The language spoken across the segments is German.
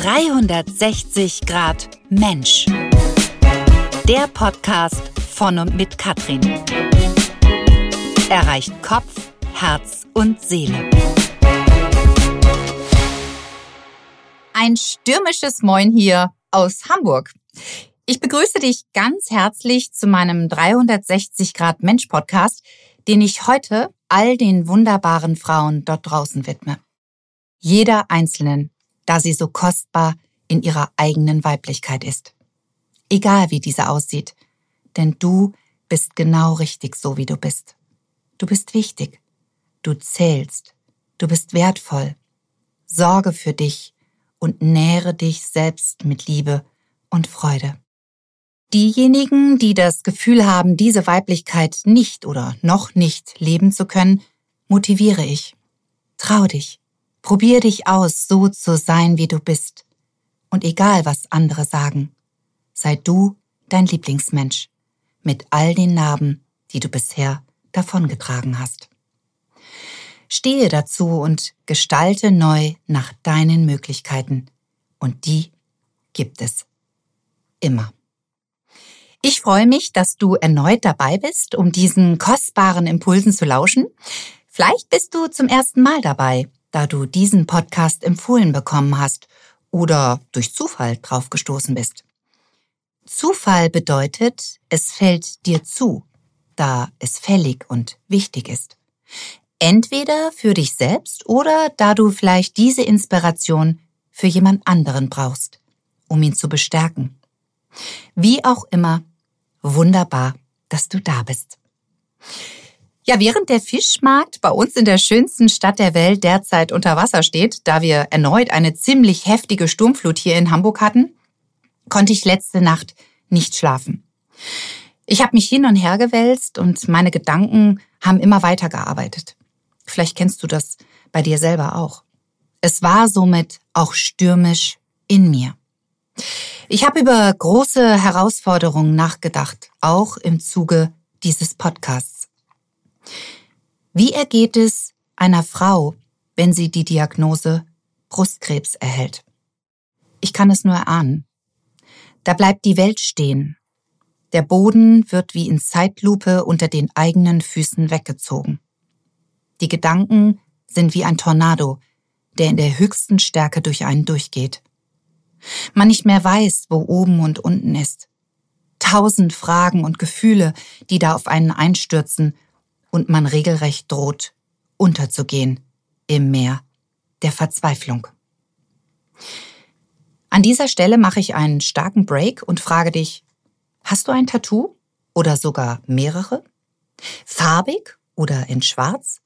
360 Grad Mensch. Der Podcast von und mit Katrin. Erreicht Kopf, Herz und Seele. Ein stürmisches Moin hier aus Hamburg. Ich begrüße dich ganz herzlich zu meinem 360 Grad Mensch Podcast, den ich heute all den wunderbaren Frauen dort draußen widme. Jeder einzelnen da sie so kostbar in ihrer eigenen Weiblichkeit ist. Egal wie diese aussieht, denn du bist genau richtig so, wie du bist. Du bist wichtig, du zählst, du bist wertvoll. Sorge für dich und nähre dich selbst mit Liebe und Freude. Diejenigen, die das Gefühl haben, diese Weiblichkeit nicht oder noch nicht leben zu können, motiviere ich. Trau dich. Probier dich aus, so zu sein, wie du bist. Und egal, was andere sagen, sei du dein Lieblingsmensch mit all den Narben, die du bisher davongetragen hast. Stehe dazu und gestalte neu nach deinen Möglichkeiten. Und die gibt es. Immer. Ich freue mich, dass du erneut dabei bist, um diesen kostbaren Impulsen zu lauschen. Vielleicht bist du zum ersten Mal dabei da du diesen Podcast empfohlen bekommen hast oder durch Zufall draufgestoßen bist. Zufall bedeutet, es fällt dir zu, da es fällig und wichtig ist. Entweder für dich selbst oder da du vielleicht diese Inspiration für jemand anderen brauchst, um ihn zu bestärken. Wie auch immer, wunderbar, dass du da bist. Ja, während der Fischmarkt bei uns in der schönsten Stadt der Welt derzeit unter Wasser steht, da wir erneut eine ziemlich heftige Sturmflut hier in Hamburg hatten, konnte ich letzte Nacht nicht schlafen. Ich habe mich hin und her gewälzt und meine Gedanken haben immer weiter gearbeitet. Vielleicht kennst du das bei dir selber auch. Es war somit auch stürmisch in mir. Ich habe über große Herausforderungen nachgedacht, auch im Zuge dieses Podcasts. Wie ergeht es einer Frau, wenn sie die Diagnose Brustkrebs erhält? Ich kann es nur erahnen. Da bleibt die Welt stehen. Der Boden wird wie in Zeitlupe unter den eigenen Füßen weggezogen. Die Gedanken sind wie ein Tornado, der in der höchsten Stärke durch einen durchgeht. Man nicht mehr weiß, wo oben und unten ist. Tausend Fragen und Gefühle, die da auf einen einstürzen und man regelrecht droht, unterzugehen im Meer der Verzweiflung. An dieser Stelle mache ich einen starken Break und frage dich, hast du ein Tattoo oder sogar mehrere? Farbig oder in Schwarz?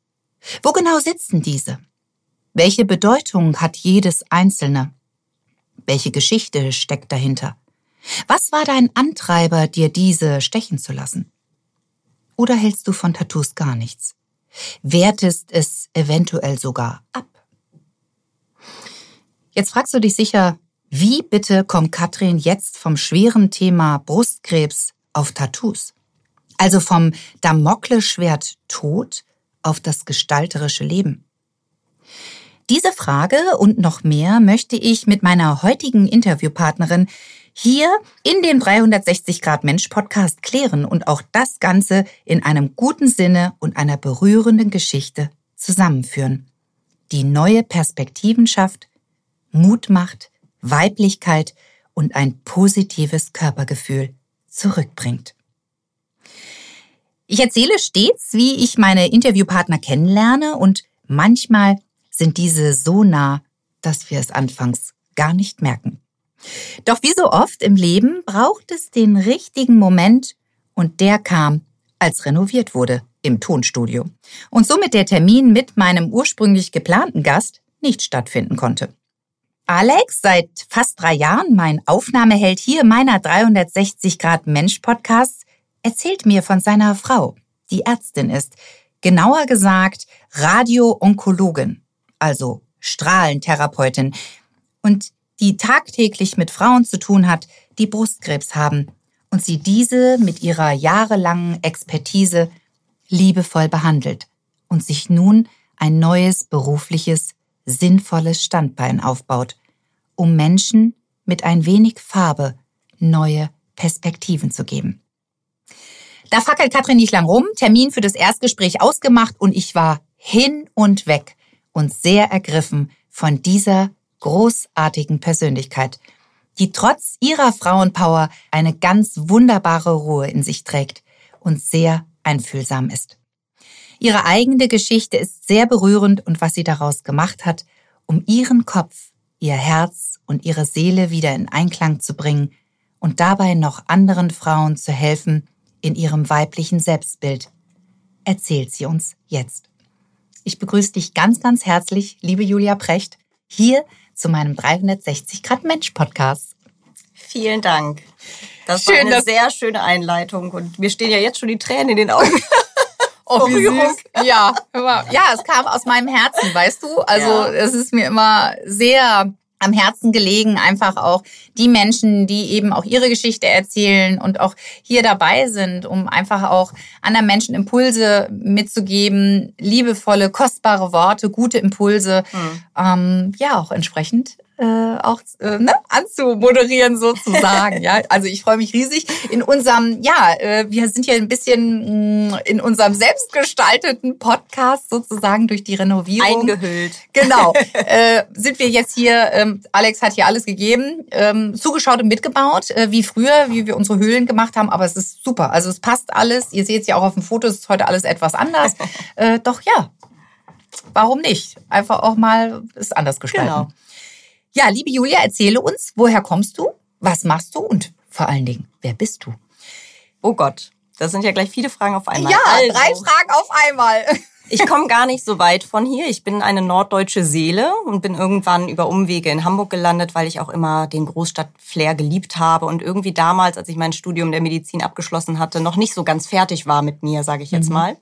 Wo genau sitzen diese? Welche Bedeutung hat jedes einzelne? Welche Geschichte steckt dahinter? Was war dein Antreiber, dir diese stechen zu lassen? Oder hältst du von Tattoos gar nichts? Wertest es eventuell sogar ab? Jetzt fragst du dich sicher, wie bitte kommt Katrin jetzt vom schweren Thema Brustkrebs auf Tattoos? Also vom Damoklesschwert Tod auf das gestalterische Leben? Diese Frage und noch mehr möchte ich mit meiner heutigen Interviewpartnerin hier in dem 360 Grad Mensch Podcast klären und auch das Ganze in einem guten Sinne und einer berührenden Geschichte zusammenführen, die neue Perspektiven schafft, Mut macht, Weiblichkeit und ein positives Körpergefühl zurückbringt. Ich erzähle stets, wie ich meine Interviewpartner kennenlerne und manchmal sind diese so nah, dass wir es anfangs gar nicht merken. Doch wie so oft im Leben braucht es den richtigen Moment und der kam, als renoviert wurde im Tonstudio und somit der Termin mit meinem ursprünglich geplanten Gast nicht stattfinden konnte. Alex, seit fast drei Jahren mein Aufnahmeheld hier meiner 360 Grad Mensch Podcasts, erzählt mir von seiner Frau, die Ärztin ist, genauer gesagt Radio-Onkologin, also Strahlentherapeutin. Und die tagtäglich mit Frauen zu tun hat, die Brustkrebs haben und sie diese mit ihrer jahrelangen Expertise liebevoll behandelt und sich nun ein neues berufliches, sinnvolles Standbein aufbaut um Menschen mit ein wenig Farbe neue Perspektiven zu geben. Da fackelt Katrin nicht lang rum, Termin für das Erstgespräch ausgemacht und ich war hin und weg und sehr ergriffen von dieser großartigen Persönlichkeit, die trotz ihrer Frauenpower eine ganz wunderbare Ruhe in sich trägt und sehr einfühlsam ist. Ihre eigene Geschichte ist sehr berührend und was sie daraus gemacht hat, um ihren Kopf, ihr Herz und ihre Seele wieder in Einklang zu bringen und dabei noch anderen Frauen zu helfen in ihrem weiblichen Selbstbild, erzählt sie uns jetzt. Ich begrüße dich ganz, ganz herzlich, liebe Julia Precht, hier zu meinem 360 Grad Mensch Podcast. Vielen Dank. Das Schön, war eine sehr schöne Einleitung und mir stehen ja jetzt schon die Tränen in den Augen. Oh, wie süß. Ja, ja, es kam aus meinem Herzen, weißt du? Also ja. es ist mir immer sehr am Herzen gelegen, einfach auch die Menschen, die eben auch ihre Geschichte erzählen und auch hier dabei sind, um einfach auch anderen Menschen Impulse mitzugeben, liebevolle, kostbare Worte, gute Impulse, mhm. ähm, ja auch entsprechend äh, auch äh, ne, anzumoderieren sozusagen. ja, also ich freue mich riesig in unserem, ja, äh, wir sind hier ein bisschen mh, mm, in unserem selbstgestalteten Podcast sozusagen durch die Renovierung eingehüllt. Genau, äh, sind wir jetzt hier. Ähm, Alex hat hier alles gegeben, ähm, zugeschaut und mitgebaut, äh, wie früher, wie wir unsere Höhlen gemacht haben. Aber es ist super. Also es passt alles. Ihr seht es ja auch auf dem Foto. Es ist heute alles etwas anders. äh, doch ja, warum nicht? Einfach auch mal es anders gestalten. Genau. Ja, liebe Julia, erzähle uns, woher kommst du, was machst du und vor allen Dingen, wer bist du? Oh Gott, das sind ja gleich viele Fragen auf einmal. Ja, also, drei Fragen auf einmal. Ich komme gar nicht so weit von hier. Ich bin eine norddeutsche Seele und bin irgendwann über Umwege in Hamburg gelandet, weil ich auch immer den Großstadtflair geliebt habe und irgendwie damals, als ich mein Studium der Medizin abgeschlossen hatte, noch nicht so ganz fertig war mit mir, sage ich jetzt mhm. mal.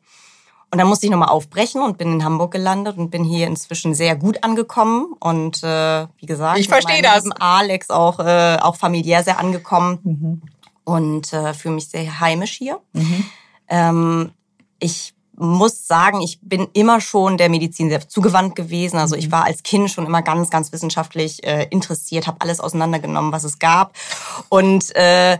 Und dann musste ich nochmal aufbrechen und bin in Hamburg gelandet und bin hier inzwischen sehr gut angekommen. Und äh, wie gesagt, ich verstehe das. Alex auch, äh, auch familiär sehr angekommen mhm. und äh, fühle mich sehr heimisch hier. Mhm. Ähm, ich muss sagen, ich bin immer schon der Medizin sehr zugewandt gewesen. Also ich mhm. war als Kind schon immer ganz, ganz wissenschaftlich äh, interessiert, habe alles auseinandergenommen, was es gab. Und äh,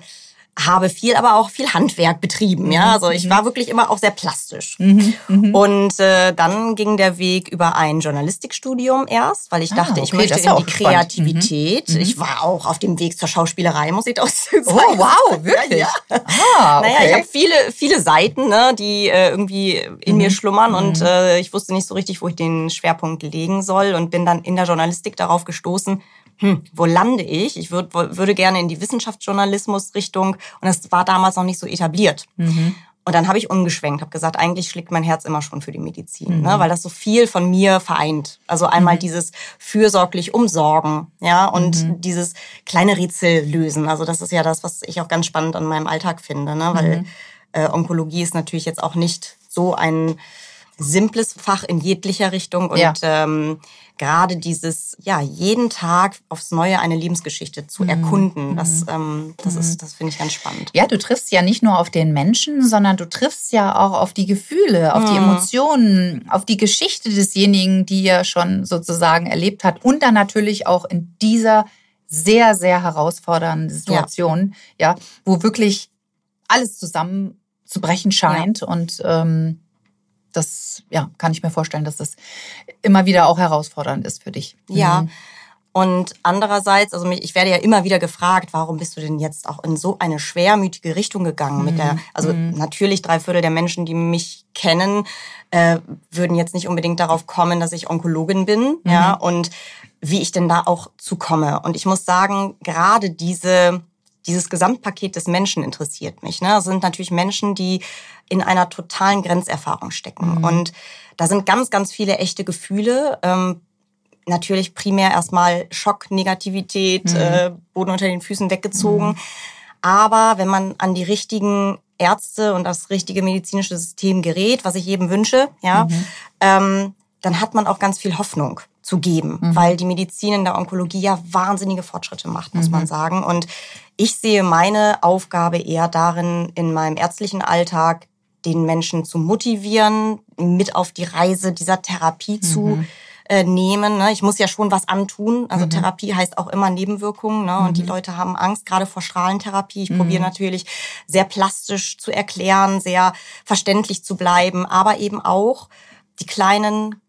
habe viel, aber auch viel Handwerk betrieben. Ja, mhm, also ich mhm. war wirklich immer auch sehr plastisch. Mhm, mhm. Und äh, dann ging der Weg über ein Journalistikstudium erst, weil ich ah, dachte, okay, ich möchte in die Kreativität. Mhm. Ich war auch auf dem Weg zur Schauspielerei, muss ich doch sagen. Oh wow, wirklich? Ja, ja. Ah, okay. Naja, ich habe viele, viele Seiten, ne, die äh, irgendwie in mir schlummern und äh, ich wusste nicht so richtig, wo ich den Schwerpunkt legen soll und bin dann in der Journalistik darauf gestoßen, hm, wo lande ich? Ich würd, würde gerne in die Wissenschaftsjournalismus-Richtung und das war damals noch nicht so etabliert. Mhm. Und dann habe ich umgeschwenkt, habe gesagt, eigentlich schlägt mein Herz immer schon für die Medizin, ne? mhm. ne, weil das so viel von mir vereint. Also einmal mhm. dieses fürsorglich umsorgen, ja, und mhm. dieses kleine Rätsel lösen. Also das ist ja das, was ich auch ganz spannend an meinem Alltag finde, ne, weil mhm. äh, Onkologie ist natürlich jetzt auch nicht so ein simples Fach in jeglicher Richtung und ja. ähm, gerade dieses, ja, jeden Tag aufs Neue eine Lebensgeschichte zu mhm. erkunden, das, mhm. ähm, das mhm. ist, das finde ich ganz spannend. Ja, du triffst ja nicht nur auf den Menschen, sondern du triffst ja auch auf die Gefühle, auf mhm. die Emotionen, auf die Geschichte desjenigen, die er schon sozusagen erlebt hat und dann natürlich auch in dieser sehr, sehr herausfordernden Situation, ja, ja wo wirklich alles zusammenzubrechen scheint ja. und ähm, das ja, kann ich mir vorstellen, dass das immer wieder auch herausfordernd ist für dich. Ja. Mhm. Und andererseits, also ich werde ja immer wieder gefragt, warum bist du denn jetzt auch in so eine schwermütige Richtung gegangen mhm. mit der, mhm. also mhm. natürlich drei Viertel der Menschen, die mich kennen, äh, würden jetzt nicht unbedingt darauf kommen, dass ich Onkologin bin, mhm. ja, und wie ich denn da auch zukomme. Und ich muss sagen, gerade diese dieses Gesamtpaket des Menschen interessiert mich. Ne? Das sind natürlich Menschen, die in einer totalen Grenzerfahrung stecken. Mhm. Und da sind ganz, ganz viele echte Gefühle. Ähm, natürlich primär erstmal Schock, Negativität, mhm. äh, Boden unter den Füßen weggezogen. Mhm. Aber wenn man an die richtigen Ärzte und das richtige medizinische System gerät, was ich jedem wünsche, ja, mhm. ähm, dann hat man auch ganz viel Hoffnung zu geben, mhm. weil die Medizin in der Onkologie ja wahnsinnige Fortschritte macht, muss mhm. man sagen. Und ich sehe meine Aufgabe eher darin, in meinem ärztlichen Alltag den Menschen zu motivieren, mit auf die Reise dieser Therapie mhm. zu äh, nehmen. Ne? Ich muss ja schon was antun. Also mhm. Therapie heißt auch immer Nebenwirkungen. Ne? Und mhm. die Leute haben Angst, gerade vor Strahlentherapie. Ich mhm. probiere natürlich sehr plastisch zu erklären, sehr verständlich zu bleiben, aber eben auch die kleinen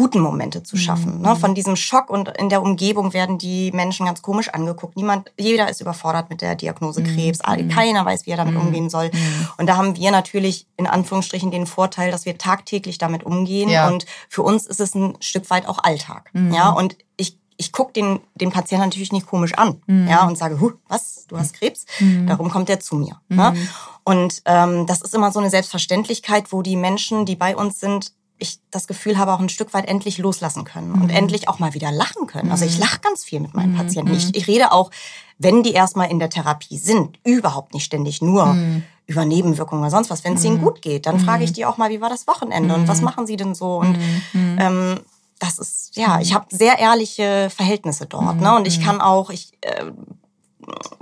guten Momente zu schaffen. Mhm. Ne? Von diesem Schock und in der Umgebung werden die Menschen ganz komisch angeguckt. Niemand, jeder ist überfordert mit der Diagnose mhm. Krebs. Mhm. Keiner weiß, wie er damit mhm. umgehen soll. Mhm. Und da haben wir natürlich in Anführungsstrichen den Vorteil, dass wir tagtäglich damit umgehen. Ja. Und für uns ist es ein Stück weit auch Alltag. Mhm. Ja, und ich ich gucke den, den Patienten natürlich nicht komisch an mhm. ja, und sage, huh, was, du hast Krebs? Mhm. Darum kommt er zu mir. Mhm. Ne? Und ähm, das ist immer so eine Selbstverständlichkeit, wo die Menschen, die bei uns sind, ich das Gefühl habe, auch ein Stück weit endlich loslassen können und mhm. endlich auch mal wieder lachen können. Also ich mhm. lache ganz viel mit meinen mhm. Patienten. Ich, ich, rede auch, wenn die erstmal in der Therapie sind, überhaupt nicht ständig nur mhm. über Nebenwirkungen oder sonst was. Wenn es ihnen mhm. gut geht, dann frage ich die auch mal, wie war das Wochenende und was machen sie denn so? Und ähm, das ist, ja, ich habe sehr ehrliche Verhältnisse dort. Ne? Und ich kann auch, ich äh,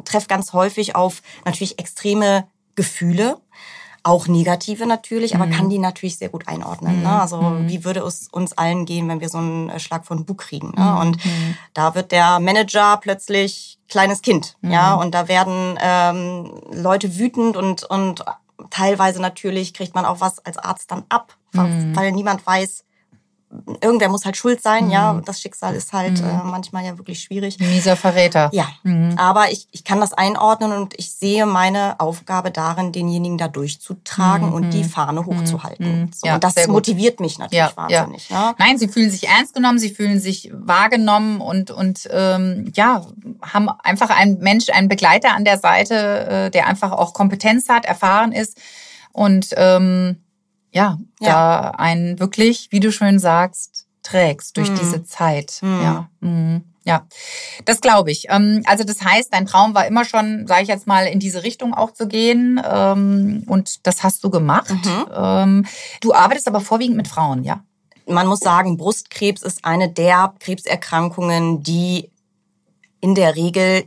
treffe ganz häufig auf natürlich extreme Gefühle auch negative natürlich, aber mhm. kann die natürlich sehr gut einordnen. Ne? Mhm. Ne? Also mhm. wie würde es uns allen gehen, wenn wir so einen äh, Schlag von Bug kriegen? Ne? Mhm. Und mhm. da wird der Manager plötzlich kleines Kind, ja, und da werden ähm, Leute wütend und und teilweise natürlich kriegt man auch was als Arzt dann ab, weil niemand weiß, irgendwer muss halt schuld sein, mhm. ja. Das Schicksal ist halt mhm. äh, manchmal ja wirklich schwierig. Mieser Verräter. Ja. Mhm. Aber ich, ich kann das einordnen und ich sehe meine Aufgabe darin, denjenigen da durchzutragen und die mhm. Fahne hochzuhalten. Mhm. So, ja, und das motiviert mich natürlich ja, wahnsinnig. Ja. Ne? Nein, sie fühlen sich ernst genommen, sie fühlen sich wahrgenommen und, und ähm, ja, haben einfach einen Mensch, einen Begleiter an der Seite, äh, der einfach auch Kompetenz hat, erfahren ist und ähm, ja, ja. da einen wirklich, wie du schön sagst, trägst durch mhm. diese Zeit. Mhm. Ja. Mhm. Ja, das glaube ich. Ähm, also das heißt, dein Traum war immer schon, sage ich jetzt mal, in diese Richtung auch zu gehen. Ähm, und das hast du gemacht. Mhm. Ähm, du arbeitest aber vorwiegend mit Frauen, ja? Man muss sagen, Brustkrebs ist eine der Krebserkrankungen, die in der Regel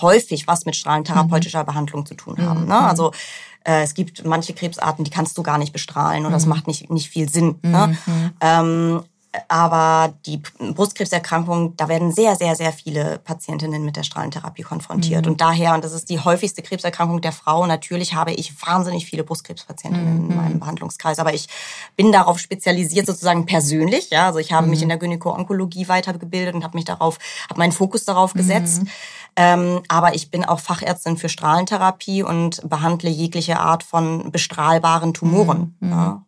häufig was mit strahlentherapeutischer mhm. Behandlung zu tun haben. Ne? Mhm. Also äh, es gibt manche Krebsarten, die kannst du gar nicht bestrahlen und mhm. das macht nicht, nicht viel Sinn. Ne? Mhm. Ähm, aber die Brustkrebserkrankung, da werden sehr, sehr, sehr viele Patientinnen mit der Strahlentherapie konfrontiert. Mhm. Und daher, und das ist die häufigste Krebserkrankung der Frau, natürlich habe ich wahnsinnig viele Brustkrebspatientinnen mhm. in meinem Behandlungskreis. Aber ich bin darauf spezialisiert, sozusagen persönlich. Ja, also ich habe mhm. mich in der Gynäko-Onkologie weitergebildet und habe mich darauf, habe meinen Fokus darauf gesetzt. Mhm. Ähm, aber ich bin auch Fachärztin für Strahlentherapie und behandle jegliche Art von bestrahlbaren Tumoren. Mhm. Ja, genau.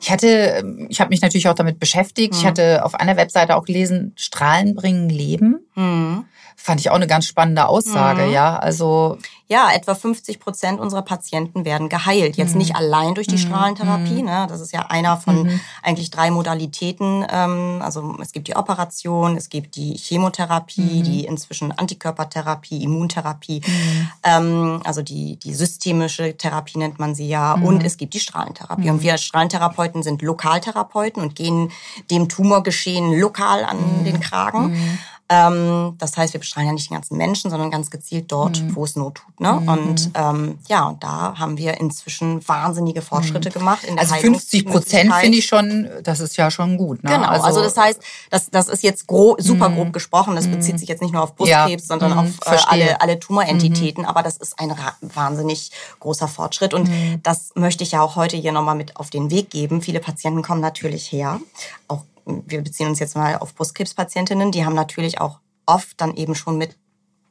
Ich hatte, ähm, ich habe mich natürlich auch damit beschäftigt. Mhm. Ich hatte auf einer Webseite auch gelesen, Strahlen bringen Leben. Mhm. Fand ich auch eine ganz spannende Aussage, mhm. ja. Also ja, etwa 50 Prozent unserer Patienten werden geheilt. Jetzt mhm. nicht allein durch die mhm. Strahlentherapie. Mhm. Ne? Das ist ja einer von mhm. eigentlich drei Modalitäten. Ähm, also es gibt die Operation, es gibt die Chemotherapie, mhm. die inzwischen Antikörpertherapie, Immuntherapie, mhm. ähm, also die, die systemische Therapie nennt man sie ja. Und es gibt die Strahlentherapie. Und wir Strahlentherapeuten sind Lokaltherapeuten und gehen dem Tumorgeschehen lokal an den Kragen. Ähm, das heißt, wir bestrahlen ja nicht den ganzen Menschen, sondern ganz gezielt dort, mhm. wo es Not tut. Ne? Mhm. Und ähm, ja, und da haben wir inzwischen wahnsinnige Fortschritte mhm. gemacht. In der also 50 Prozent finde ich schon, das ist ja schon gut. Ne? Genau, also, also das heißt, das, das ist jetzt grob, super mhm. grob gesprochen. Das bezieht mhm. sich jetzt nicht nur auf Brustkrebs, ja. sondern auf äh, alle, alle Tumorentitäten. Aber das ist ein wahnsinnig großer Fortschritt. Und das möchte ich ja auch heute hier nochmal mit auf den Weg geben. Viele Patienten kommen natürlich her, auch wir beziehen uns jetzt mal auf Brustkrebspatientinnen, die haben natürlich auch oft dann eben schon mit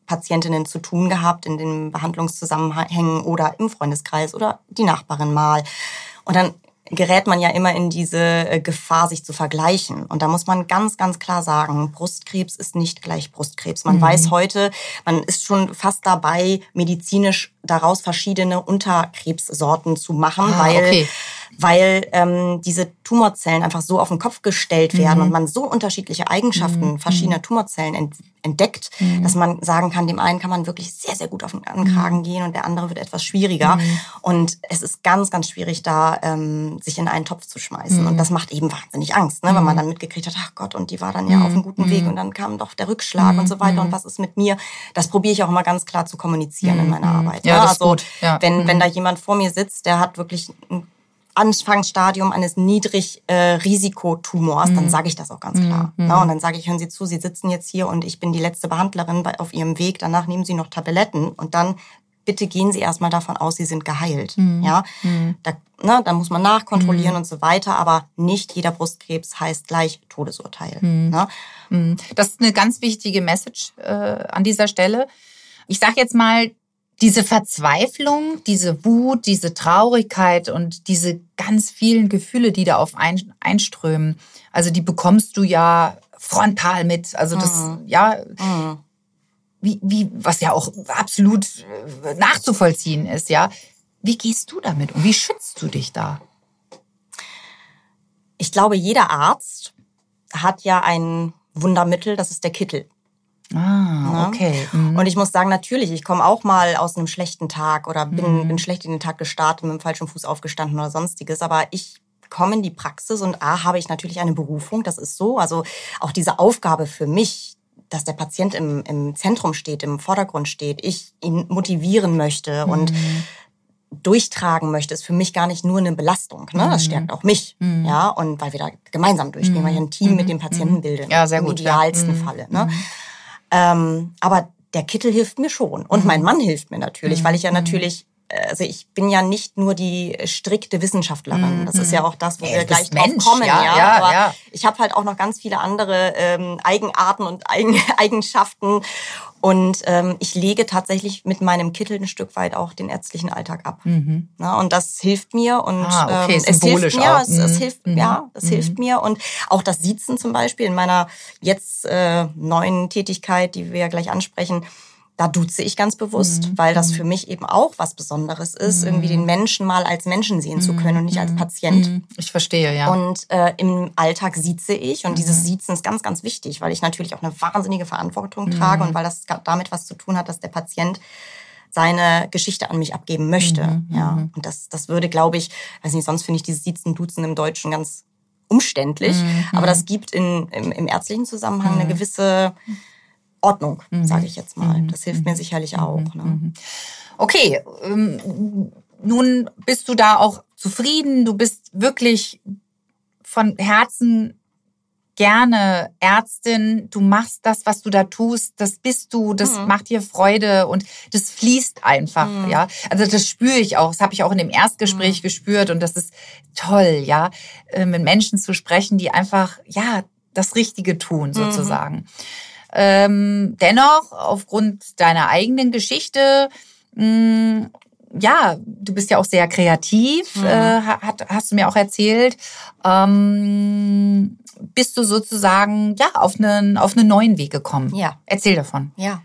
Patientinnen zu tun gehabt in den Behandlungszusammenhängen oder im Freundeskreis oder die Nachbarin mal. Und dann gerät man ja immer in diese äh, Gefahr, sich zu vergleichen. Und da muss man ganz, ganz klar sagen, Brustkrebs ist nicht gleich Brustkrebs. Man mhm. weiß heute, man ist schon fast dabei, medizinisch daraus verschiedene Unterkrebssorten zu machen, ah, weil okay weil ähm, diese Tumorzellen einfach so auf den Kopf gestellt werden mhm. und man so unterschiedliche Eigenschaften mhm. verschiedener Tumorzellen ent entdeckt, mhm. dass man sagen kann, dem einen kann man wirklich sehr, sehr gut auf den Kragen mhm. gehen und der andere wird etwas schwieriger. Mhm. Und es ist ganz, ganz schwierig, da ähm, sich in einen Topf zu schmeißen. Und mhm. das macht eben wahnsinnig Angst, ne? wenn man dann mitgekriegt hat, ach Gott, und die war dann ja auf einem guten Weg und dann kam doch der Rückschlag und so weiter. Und was ist mit mir? Das probiere ich auch immer ganz klar zu kommunizieren in meiner Arbeit. Ja, ne? das also, ist gut. Ja. Wenn, wenn da jemand vor mir sitzt, der hat wirklich ein Anfangsstadium eines Niedrigrisikotumors, äh, dann mhm. sage ich das auch ganz klar. Mhm. Na, und dann sage ich, hören Sie zu, Sie sitzen jetzt hier und ich bin die letzte Behandlerin bei, auf Ihrem Weg. Danach nehmen Sie noch Tabletten und dann bitte gehen Sie erstmal davon aus, Sie sind geheilt. Mhm. Ja, mhm. da, ne, da muss man nachkontrollieren mhm. und so weiter, aber nicht jeder Brustkrebs heißt gleich Todesurteil. Mhm. Ne? Mhm. Das ist eine ganz wichtige Message äh, an dieser Stelle. Ich sage jetzt mal, diese Verzweiflung, diese Wut, diese Traurigkeit und diese ganz vielen Gefühle, die da auf ein, einströmen, also die bekommst du ja frontal mit. Also das, mhm. ja, mhm. wie, wie, was ja auch absolut äh, nachzuvollziehen ist, ja. Wie gehst du damit und wie schützt du dich da? Ich glaube, jeder Arzt hat ja ein Wundermittel, das ist der Kittel. Ah, okay. Mhm. Und ich muss sagen, natürlich, ich komme auch mal aus einem schlechten Tag oder bin, mhm. bin schlecht in den Tag gestartet, mit dem falschen Fuß aufgestanden oder sonstiges. Aber ich komme in die Praxis und A, habe ich natürlich eine Berufung, das ist so. Also auch diese Aufgabe für mich, dass der Patient im, im Zentrum steht, im Vordergrund steht, ich ihn motivieren möchte mhm. und durchtragen möchte, ist für mich gar nicht nur eine Belastung. Ne? Das mhm. stärkt auch mich. Mhm. Ja, und weil wir da gemeinsam durchgehen, weil ich ein Team mit mhm. dem Patienten bilde. Ja, sehr gut. Im idealsten ja. Falle. Ne? Ähm, aber der Kittel hilft mir schon. Und mhm. mein Mann hilft mir natürlich, mhm. weil ich ja mhm. natürlich also ich bin ja nicht nur die strikte Wissenschaftlerin. Das ist ja auch das, wo ja, wir gleich drauf Mensch, kommen. Ja, ja, aber ja. ich habe halt auch noch ganz viele andere ähm, Eigenarten und Eigen Eigenschaften. Und ähm, ich lege tatsächlich mit meinem Kittel ein Stück weit auch den ärztlichen Alltag ab. Mhm. Na, und das hilft mir und ah, okay, ähm, es hilft mir. Es, es, mhm. hilft, mhm. ja, es mhm. hilft mir. Und auch das Siezen zum Beispiel in meiner jetzt äh, neuen Tätigkeit, die wir ja gleich ansprechen, da duze ich ganz bewusst, mhm. weil das für mich eben auch was Besonderes ist, mhm. irgendwie den Menschen mal als Menschen sehen zu können und nicht als Patient. Ich verstehe, ja. Und äh, im Alltag sieze ich und dieses Siezen ist ganz, ganz wichtig, weil ich natürlich auch eine wahnsinnige Verantwortung trage und weil das damit was zu tun hat, dass der Patient seine Geschichte an mich abgeben möchte. Mhm, ja. Und das, das würde, glaube ich, weiß nicht, sonst finde ich dieses Siezen, Duzen im Deutschen ganz umständlich. Mhm. Aber das gibt in, im, im ärztlichen Zusammenhang mhm. eine gewisse Ordnung, mhm. sage ich jetzt mal. Das hilft mir mhm. sicherlich mhm. auch. Ne? Mhm. Okay, ähm, nun bist du da auch zufrieden. Du bist wirklich von Herzen gerne Ärztin, du machst das, was du da tust, das bist du, das mhm. macht dir Freude und das fließt einfach, mhm. ja. Also das spüre ich auch, das habe ich auch in dem Erstgespräch mhm. gespürt und das ist toll, ja, äh, mit Menschen zu sprechen, die einfach, ja, das Richtige tun sozusagen. Ähm, dennoch, aufgrund deiner eigenen Geschichte, mh, mm, ja, du bist ja auch sehr kreativ, mhm. äh, hat, hast du mir auch erzählt. Ähm, bist du sozusagen ja auf einen auf einen neuen Weg gekommen? Ja. Erzähl davon. Ja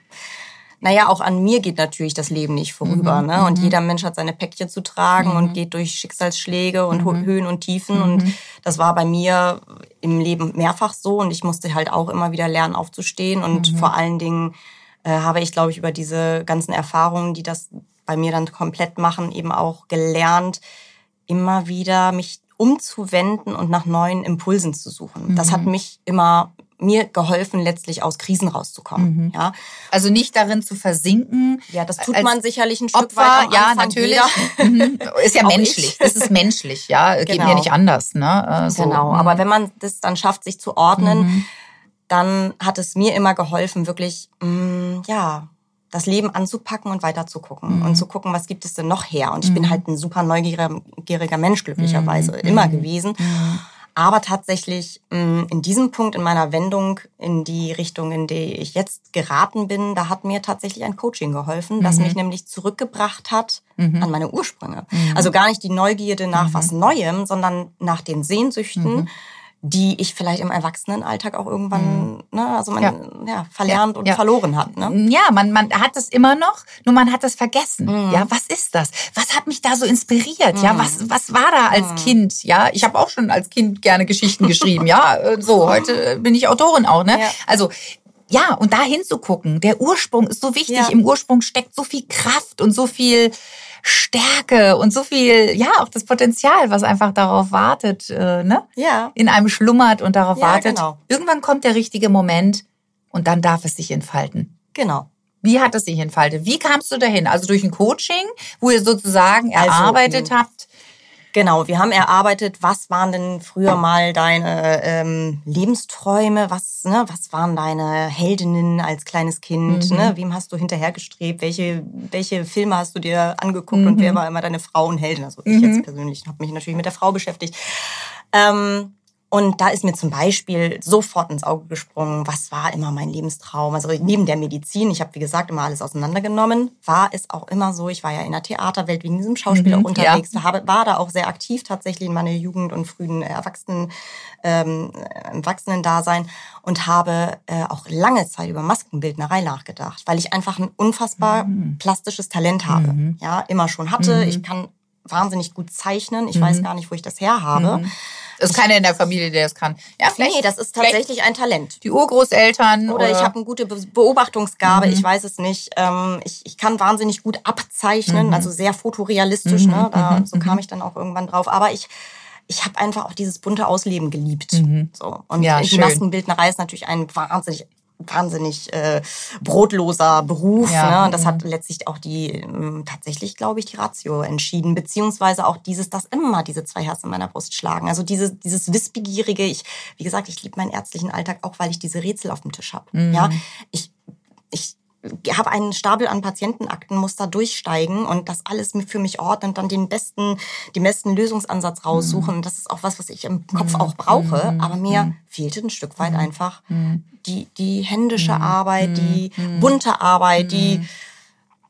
naja, auch an mir geht natürlich das Leben nicht vorüber. Mhm, ne? Und mhm. jeder Mensch hat seine Päckchen zu tragen mhm. und geht durch Schicksalsschläge und mhm. Höhen und Tiefen. Und mhm. das war bei mir im Leben mehrfach so. Und ich musste halt auch immer wieder lernen, aufzustehen. Und mhm. vor allen Dingen äh, habe ich, glaube ich, über diese ganzen Erfahrungen, die das bei mir dann komplett machen, eben auch gelernt, immer wieder mich umzuwenden und nach neuen Impulsen zu suchen. Das hat mich immer mir geholfen, letztlich aus Krisen rauszukommen. Mhm. Ja. Also nicht darin zu versinken. Ja, das tut man sicherlich ein Stück Opfer, weit. Am ja, natürlich. Mhm. Ist ja menschlich. Das ist menschlich, ja. Genau. Geht mir nicht anders. Ne? Äh, so. Genau. Aber mhm. wenn man das dann schafft, sich zu ordnen, mhm. dann hat es mir immer geholfen, wirklich, mh, mm, ja, das Leben anzupacken und weiter zu gucken mhm. und zu gucken, was gibt es denn noch her. Und ich mhm. bin halt ein super neugieriger Mensch, glücklicherweise, mhm. immer gewesen. Aber tatsächlich mm, in diesem Punkt in meiner Wendung in die Richtung, in die ich jetzt geraten bin, da hat mir tatsächlich ein Coaching geholfen, mhm. das mich nämlich zurückgebracht hat mhm. an meine Ursprünge. Mhm. Also gar nicht die Neugierde nach mhm. was Neuem, sondern nach den Sehnsüchten mhm die ich vielleicht im Erwachsenenalltag auch irgendwann, mhm. ne, also man ja. ja verlernt ja. und ja. verloren hat. Ne? Ja, man, man hat es immer noch, nur man hat es vergessen. Mhm. Ja, was ist das? Was hat mich da so inspiriert? Mhm. Ja, was, was war da als mhm. Kind? Ja, ich habe auch schon als Kind gerne Geschichten geschrieben. ja, äh, so, heute bin ich Autorin auch. Ne? Also ja, und da hinzugucken, der Ursprung ist so wichtig. Im Ursprung steckt so viel Kraft und so viel Stärke und so viel, ja, auch das Potenzial, was einfach darauf wartet, äh, ne? Ja. In einem schlummert und darauf ja, wartet. Genau. Irgendwann kommt der richtige Moment und dann darf es sich entfalten. Genau. Wie hat es sich entfaltet? Wie kamst du dahin? Also durch ein Coaching, wo ihr sozusagen also, erarbeitet also, habt, Genau, wir haben erarbeitet, was waren denn früher mal deine ähm, Lebensträume, was, ne, was waren deine Heldinnen als kleines Kind, mhm. ne, wem hast du hinterhergestrebt, welche, welche Filme hast du dir angeguckt mhm. und wer war immer deine Frauenheldin? Also ich jetzt mhm. persönlich habe mich natürlich mit der Frau beschäftigt. Ähm, und da ist mir zum Beispiel sofort ins Auge gesprungen, was war immer mein Lebenstraum. Also neben der Medizin, ich habe wie gesagt immer alles auseinandergenommen, war es auch immer so, ich war ja in der Theaterwelt wegen diesem Schauspieler mhm, unterwegs, ja. habe, war da auch sehr aktiv tatsächlich in meiner Jugend und frühen Erwachsenen, ähm, Erwachsenen-Dasein und habe äh, auch lange Zeit über Maskenbildnerei nachgedacht, weil ich einfach ein unfassbar mhm. plastisches Talent habe. Mhm. Ja, immer schon hatte. Mhm. Ich kann wahnsinnig gut zeichnen. Ich weiß mhm. gar nicht, wo ich das her habe. Mhm. Es ist keiner in der Familie, der das kann. Ja, vielleicht. Nee, das ist tatsächlich ein Talent. Die Urgroßeltern. Oder, oder ich habe eine gute Beobachtungsgabe, mhm. ich weiß es nicht. Ähm, ich, ich kann wahnsinnig gut abzeichnen, mhm. also sehr fotorealistisch. Ne? Mhm. Da, mhm. so kam ich dann auch irgendwann drauf. Aber ich ich habe einfach auch dieses bunte Ausleben geliebt. Mhm. So. Und ja, die Maskenbildnerei ist natürlich ein wahnsinnig wahnsinnig äh, brotloser Beruf. Ja. Ne? Und das hat mhm. letztlich auch die, äh, tatsächlich, glaube ich, die Ratio entschieden. Beziehungsweise auch dieses, dass immer diese zwei Herzen in meiner Brust schlagen. Also diese, dieses Wissbegierige. Ich, wie gesagt, ich liebe meinen ärztlichen Alltag auch, weil ich diese Rätsel auf dem Tisch habe. Mhm. Ja, ich, ich habe einen Stapel an Patientenakten, muss da durchsteigen und das alles für mich ordnen und dann den besten, den besten Lösungsansatz raussuchen. Mhm. Das ist auch was, was ich im Kopf mhm. auch brauche. Mhm. Aber mir mhm. fehlte ein Stück weit mhm. einfach mhm. die, die händische Arbeit, die bunte Arbeit, die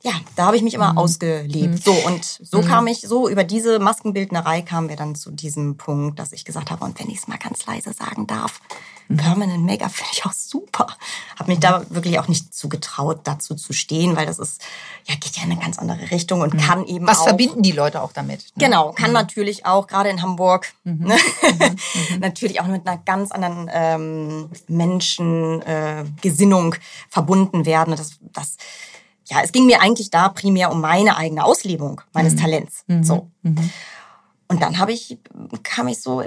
ja, da habe ich mich immer ausgelebt. So und so kam ich so über diese Maskenbildnerei kamen wir dann zu diesem Punkt, dass ich gesagt habe und wenn ich es mal ganz leise sagen darf, Permanent Make-up finde ich auch super. Habe mich da wirklich auch nicht zugetraut, dazu zu stehen, weil das ist, ja, geht ja in eine ganz andere Richtung und mhm. kann eben Was auch, verbinden die Leute auch damit? Ne? Genau, kann mhm. natürlich auch, gerade in Hamburg, mhm. Ne? Mhm. Mhm. natürlich auch mit einer ganz anderen ähm, Menschengesinnung äh, verbunden werden. Das, das, ja, es ging mir eigentlich da primär um meine eigene Auslebung meines Talents. So. Und dann habe ich, kam ich so,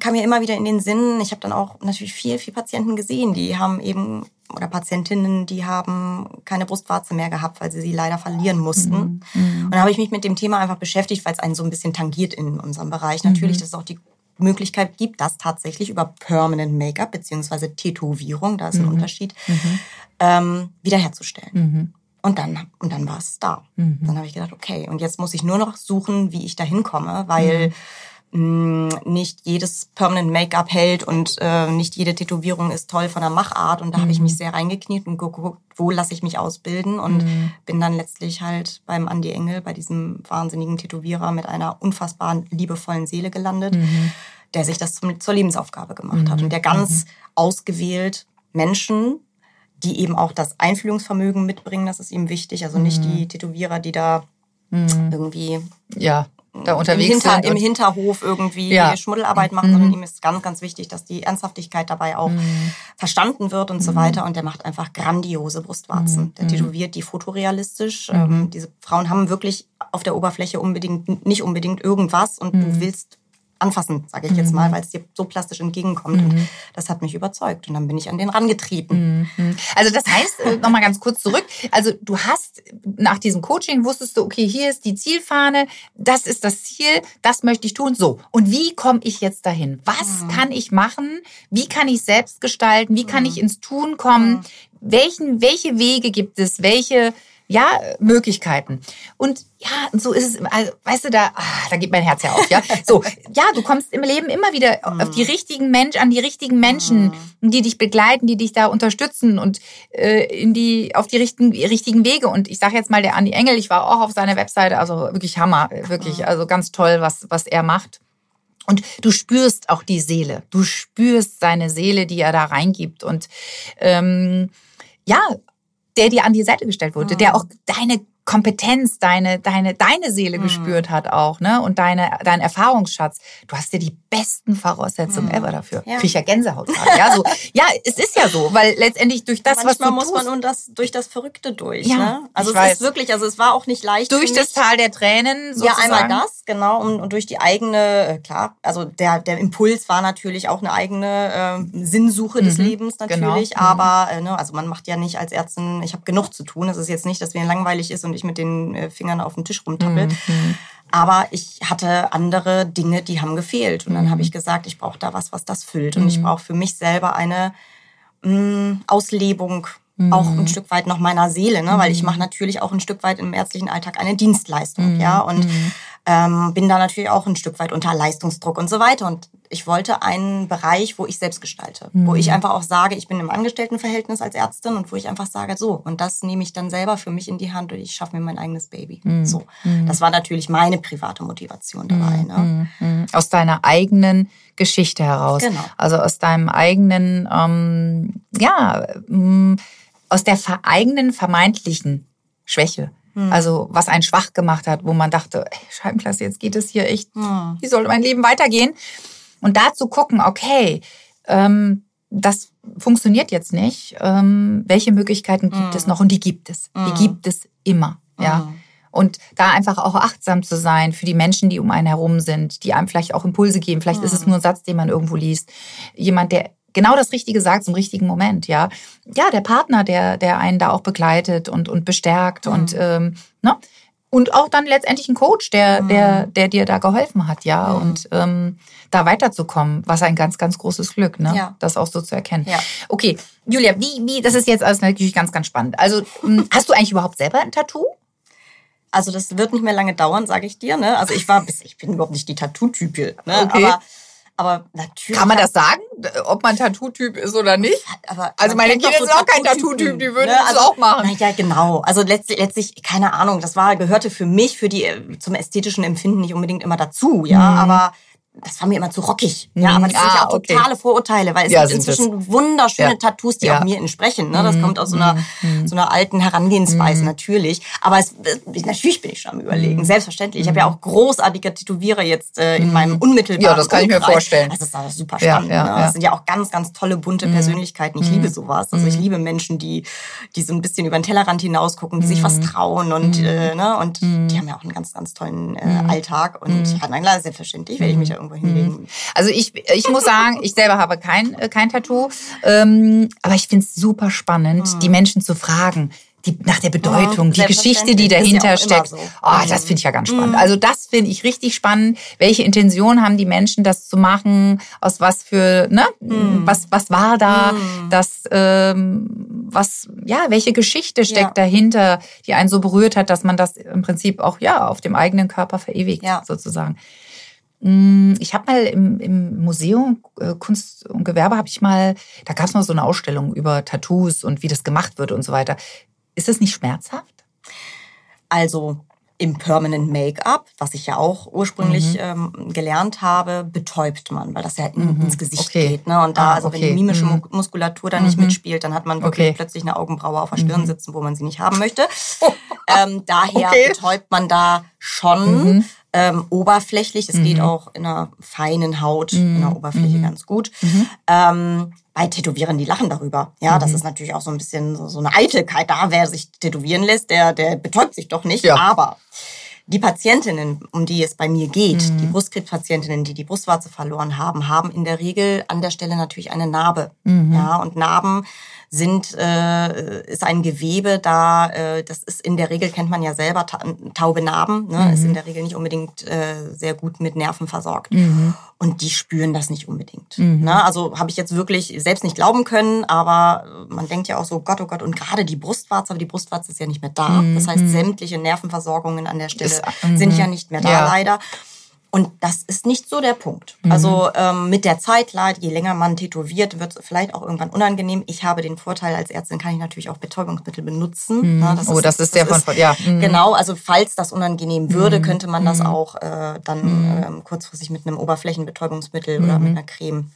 kam mir immer wieder in den Sinn, ich habe dann auch natürlich viel, viel Patienten gesehen, die haben eben, oder Patientinnen, die haben keine Brustwarze mehr gehabt, weil sie sie leider verlieren mussten. Mhm. mhm. Und dann habe ich mich mit dem Thema einfach beschäftigt, weil es einen so ein bisschen tangiert in unserem Bereich. Natürlich, mhm. dass es auch die Möglichkeit gibt, das tatsächlich über Permanent Make-up beziehungsweise Tätowierung, da ist ein mhm. Unterschied, mhm. ähm, wiederherzustellen. Und dann, und dann war es da. Mhm. Dann habe ich gedacht, okay, und jetzt muss ich nur noch suchen, wie ich da hinkomme, weil mhm. mh, nicht jedes Permanent Make-up hält und äh, nicht jede Tätowierung ist toll von der Machart. Und da mhm. habe ich mich mhm. sehr reingekniet und geguckt, wo lasse ich mich ausbilden. Und mhm. bin dann letztlich halt beim Andy Engel, bei diesem wahnsinnigen Tätowierer mit einer unfassbar liebevollen Seele gelandet, mhm. der sich das zum, zur Lebensaufgabe gemacht hat und der ganz ausgewählt Menschen die eben auch das Einfühlungsvermögen mitbringen, das ist ihm wichtig. Also nicht die mhm. Tätowierer, die da mhm. irgendwie ja, da unterwegs im, Hinter, sind im Hinterhof irgendwie ja. Schmuddelarbeit machen, mhm. sondern ihm ist ganz, ganz wichtig, dass die Ernsthaftigkeit dabei auch mhm. verstanden wird und mhm. so weiter. Und der macht einfach grandiose Brustwarzen. Mhm. Der tätowiert die fotorealistisch. Ähm, diese Frauen haben wirklich auf der Oberfläche unbedingt nicht unbedingt irgendwas und du willst anfassen, sage ich jetzt mal, mhm. weil es dir so plastisch entgegenkommt. Mhm. Und das hat mich überzeugt. Und dann bin ich an den rangetreten. Mhm. Also das heißt, äh, nochmal ganz kurz zurück. Also du hast nach diesem Coaching wusstest du, okay, hier ist die Zielfahne, das ist das Ziel, das möchte ich tun. So. Und wie komme ich jetzt dahin? Was mhm. kann ich machen? Wie kann ich selbst gestalten? Wie kann ich mhm. ins Tun kommen? Mhm. Welchen, welche Wege gibt es? Welche ja, Möglichkeiten. Und ja, so ist es, also, weißt du, da, ah, da geht mein Herz ja auf, ja. So, ja, du kommst im Leben immer wieder auf die mhm. richtigen Menschen, an die richtigen Menschen, mhm. die dich begleiten, die dich da unterstützen und äh, in die, auf die richtigen, richtigen Wege. Und ich sage jetzt mal, der Andi Engel, ich war auch auf seiner Webseite, also wirklich Hammer, wirklich, mhm. also ganz toll, was, was er macht. Und du spürst auch die Seele. Du spürst seine Seele, die er da reingibt. Und ähm, ja, der dir an die Seite gestellt wurde, mhm. der auch deine Kompetenz, deine, deine, deine Seele mhm. gespürt hat auch, ne? Und deine, dein Erfahrungsschatz. Du hast dir die besten Voraussetzungen mhm. ever dafür. Ja. Krieg ich ja Gänsehaut gerade. Ja, so, ja, es ist ja so, weil letztendlich durch das, Manchmal was du muss man und das durch das Verrückte durch. Ja, ne? Also es weiß. ist wirklich, also es war auch nicht leicht. Durch das Tal der Tränen. Sozusagen. Ja, einmal das, genau, und, und durch die eigene, äh, klar, also der der Impuls war natürlich auch eine eigene äh, Sinnsuche mhm. des Lebens natürlich, genau. aber äh, ne, also man macht ja nicht als Ärztin, ich habe genug zu tun. Es ist jetzt nicht, dass mir langweilig ist und ich mit den äh, Fingern auf dem Tisch rumtappel. Mhm. Aber ich hatte andere Dinge, die haben gefehlt. Und dann Mhm. habe ich gesagt, ich brauche da was, was das füllt. Und ich brauche für mich selber eine mh, Auslebung auch Mhm. ein Stück weit noch meiner Seele, ne? weil ich mache natürlich auch ein Stück weit im ärztlichen Alltag eine Dienstleistung, Mhm. ja, und ähm, bin da natürlich auch ein Stück weit unter Leistungsdruck und so weiter. Und ich wollte einen Bereich, wo ich selbst gestalte, wo Mhm. ich einfach auch sage, ich bin im Angestelltenverhältnis als Ärztin und wo ich einfach sage, so, und das nehme ich dann selber für mich in die Hand und ich schaffe mir mein eigenes Baby. Mhm. So, das war natürlich meine private Motivation dabei. Ne? Mhm. Aus deiner eigenen Geschichte heraus. Genau. Also aus deinem eigenen, ähm, ja, aus der eigenen vermeintlichen Schwäche. Hm. Also was einen schwach gemacht hat, wo man dachte, ey, Scheibenklasse, jetzt geht es hier echt, Hm. wie soll mein Leben weitergehen? Und da zu gucken, okay, ähm, das funktioniert jetzt nicht. Ähm, welche Möglichkeiten gibt es noch? Und die gibt es. Die gibt es immer. Ja. Und da einfach auch achtsam zu sein für die Menschen, die um einen herum sind, die einem vielleicht auch Impulse geben. Vielleicht ist es nur ein Satz, den man irgendwo liest. Jemand, der genau das Richtige sagt zum richtigen Moment, ja. Ja, der Partner, der, der einen da auch begleitet und, und bestärkt und, ähm, ne? Und auch dann letztendlich ein Coach, der, der, der dir da geholfen hat, ja. Und ähm, da weiterzukommen, was ein ganz, ganz großes Glück, ne? Ja. Das auch so zu erkennen. Ja. Okay, Julia, wie, wie, das ist jetzt alles natürlich ganz, ganz spannend. Also, mh, hast du eigentlich überhaupt selber ein Tattoo? Also das wird nicht mehr lange dauern, sage ich dir. Ne? Also ich war bis, ich bin überhaupt nicht die Tattoo-Type. Ne? Okay. Aber, aber natürlich. Kann man das sagen, ob man Tattoo-Typ ist oder nicht? Aber Also meine Kinder sind auch kein Tattoo-Typ, die würden ne? das auch machen. Na ja, genau. Also letztlich, letztlich, keine Ahnung, das war, gehörte für mich, für die, zum ästhetischen Empfinden nicht unbedingt immer dazu, ja, aber das war mir immer zu rockig. Ja, aber das sind Mhm. Ah, ja auch okay. totale Vorurteile, weil es Ja, gibt sind inzwischen wunderschöne Ja. Tattoos, die Ja. Mhm. auch mir entsprechen. Ne? Das kommt aus so einer, so einer alten Herangehensweise natürlich. Aber es, äh, natürlich bin ich schon am Mhm. überlegen, selbstverständlich. Ich habe ja auch großartige Tätowierer jetzt äh, in meinem unmittelbaren Mhm. Ja, das kann ich mir Umkreis. vorstellen. Das ist auch super spannend. ja, ne? Mhm. Das sind ja auch ganz, ganz tolle, bunte Persönlichkeiten. Ich liebe sowas. Also ich liebe Menschen, die, die so ein bisschen über den Tellerrand hinausgucken, die sich Mhm. was trauen und, äh, ne, und die haben ja auch einen ganz, ganz tollen äh, Mhm. Alltag. Und ja, nein, klar, selbstverständlich werde ich mich irgendwo hinlegen. Also ich, ich muss sagen, ich selber habe kein, äh, kein Tattoo, ähm, aber ich finde es super spannend, die Menschen zu fragen. Die, nach der Bedeutung, die Geschichte, die ja dahinter immer steckt. so. Oh, das finde ich ja ganz spannend. Also das finde ich richtig spannend. Welche Intention haben die Menschen, das zu machen? Aus was für, ne? Was, was war da? Das, ähm, was, ja, welche Geschichte steckt Ja. dahinter, die einen so berührt hat, dass man das im Prinzip auch, ja, auf dem eigenen Körper verewigt, Ja. sozusagen. Mm, Ich habe mal im, im Museum äh, Kunst und Gewerbe habe ich mal, da gab es mal so eine Ausstellung über Tattoos und wie das gemacht wird und so weiter. Ist das nicht schmerzhaft? Also im Permanent Make-up, was ich ja auch ursprünglich ähm, gelernt habe, betäubt man, weil das ja in, ins Gesicht Okay. geht. Ne? Und da, Ah, also wenn okay. die mimische Mhm. Mu- Muskulatur da nicht mitspielt, dann hat man wirklich Okay. plötzlich eine Augenbraue auf der Stirn sitzen, wo man sie nicht haben möchte. ähm, daher betäubt man da schon ähm, oberflächlich. Es geht auch in einer feinen Haut, in der Oberfläche ganz gut. Ähm, bei Tätowieren, die lachen darüber. Ja, das ist natürlich auch so ein bisschen so, so eine Eitelkeit da. Wer sich tätowieren lässt, der, der betäubt sich doch nicht. Ja. Aber die Patientinnen, um die es bei mir geht, die Brustkrebspatientinnen, die die Brustwarze verloren haben, haben in der Regel an der Stelle natürlich eine Narbe. Ja, und Narben sind äh, ist ein Gewebe da äh, das ist in der Regel kennt man ja selber ta taube Narben ne, ist in der Regel nicht unbedingt äh, sehr gut mit Nerven versorgt. Und die spüren das nicht unbedingt ne? also habe ich jetzt wirklich selbst nicht glauben können aber man denkt ja auch so Gott oh Gott und gerade die Brustwarze aber die Brustwarze ist ja nicht mehr da. Das heißt sämtliche Nervenversorgungen an der Stelle Ist- sind ja nicht mehr da Ja. leider und das ist nicht so der Punkt. Also ähm, mit der Zeit, klar, je länger man tätowiert, wird es vielleicht auch irgendwann unangenehm. Ich habe den Vorteil, als Ärztin kann ich natürlich auch Betäubungsmittel benutzen. Ja, Oh, das ist der von- ja. Mhm. Genau, also falls das unangenehm würde, könnte man das auch äh, dann ähm, kurzfristig mit einem Oberflächenbetäubungsmittel oder mit einer Creme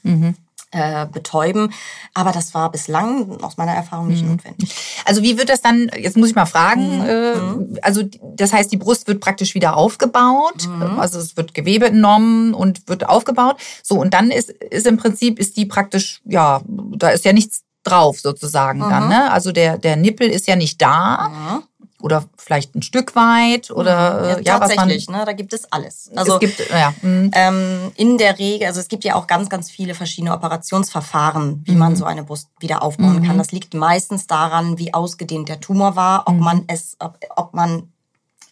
äh, betäuben. Aber das war bislang aus meiner Erfahrung nicht notwendig. Also wie wird das dann, jetzt muss ich mal fragen, äh, also das heißt, die Brust wird praktisch wieder aufgebaut, also es wird Gewebe entnommen und wird aufgebaut. So, und dann ist, ist im Prinzip, ist die praktisch, ja, da ist ja nichts drauf sozusagen dann, ne? Also der, der Nippel ist ja nicht da. Oder vielleicht ein Stück weit oder äh, ja, was man. tatsächlich, ne, da gibt es alles. Also es gibt, ja. mm. Ähm, in der Regel, also es gibt ja auch ganz, ganz viele verschiedene Operationsverfahren, wie Mhm. man so eine Brust wieder aufbauen kann. Das liegt meistens daran, wie ausgedehnt der Tumor war, ob Mhm. man es, ob, ob man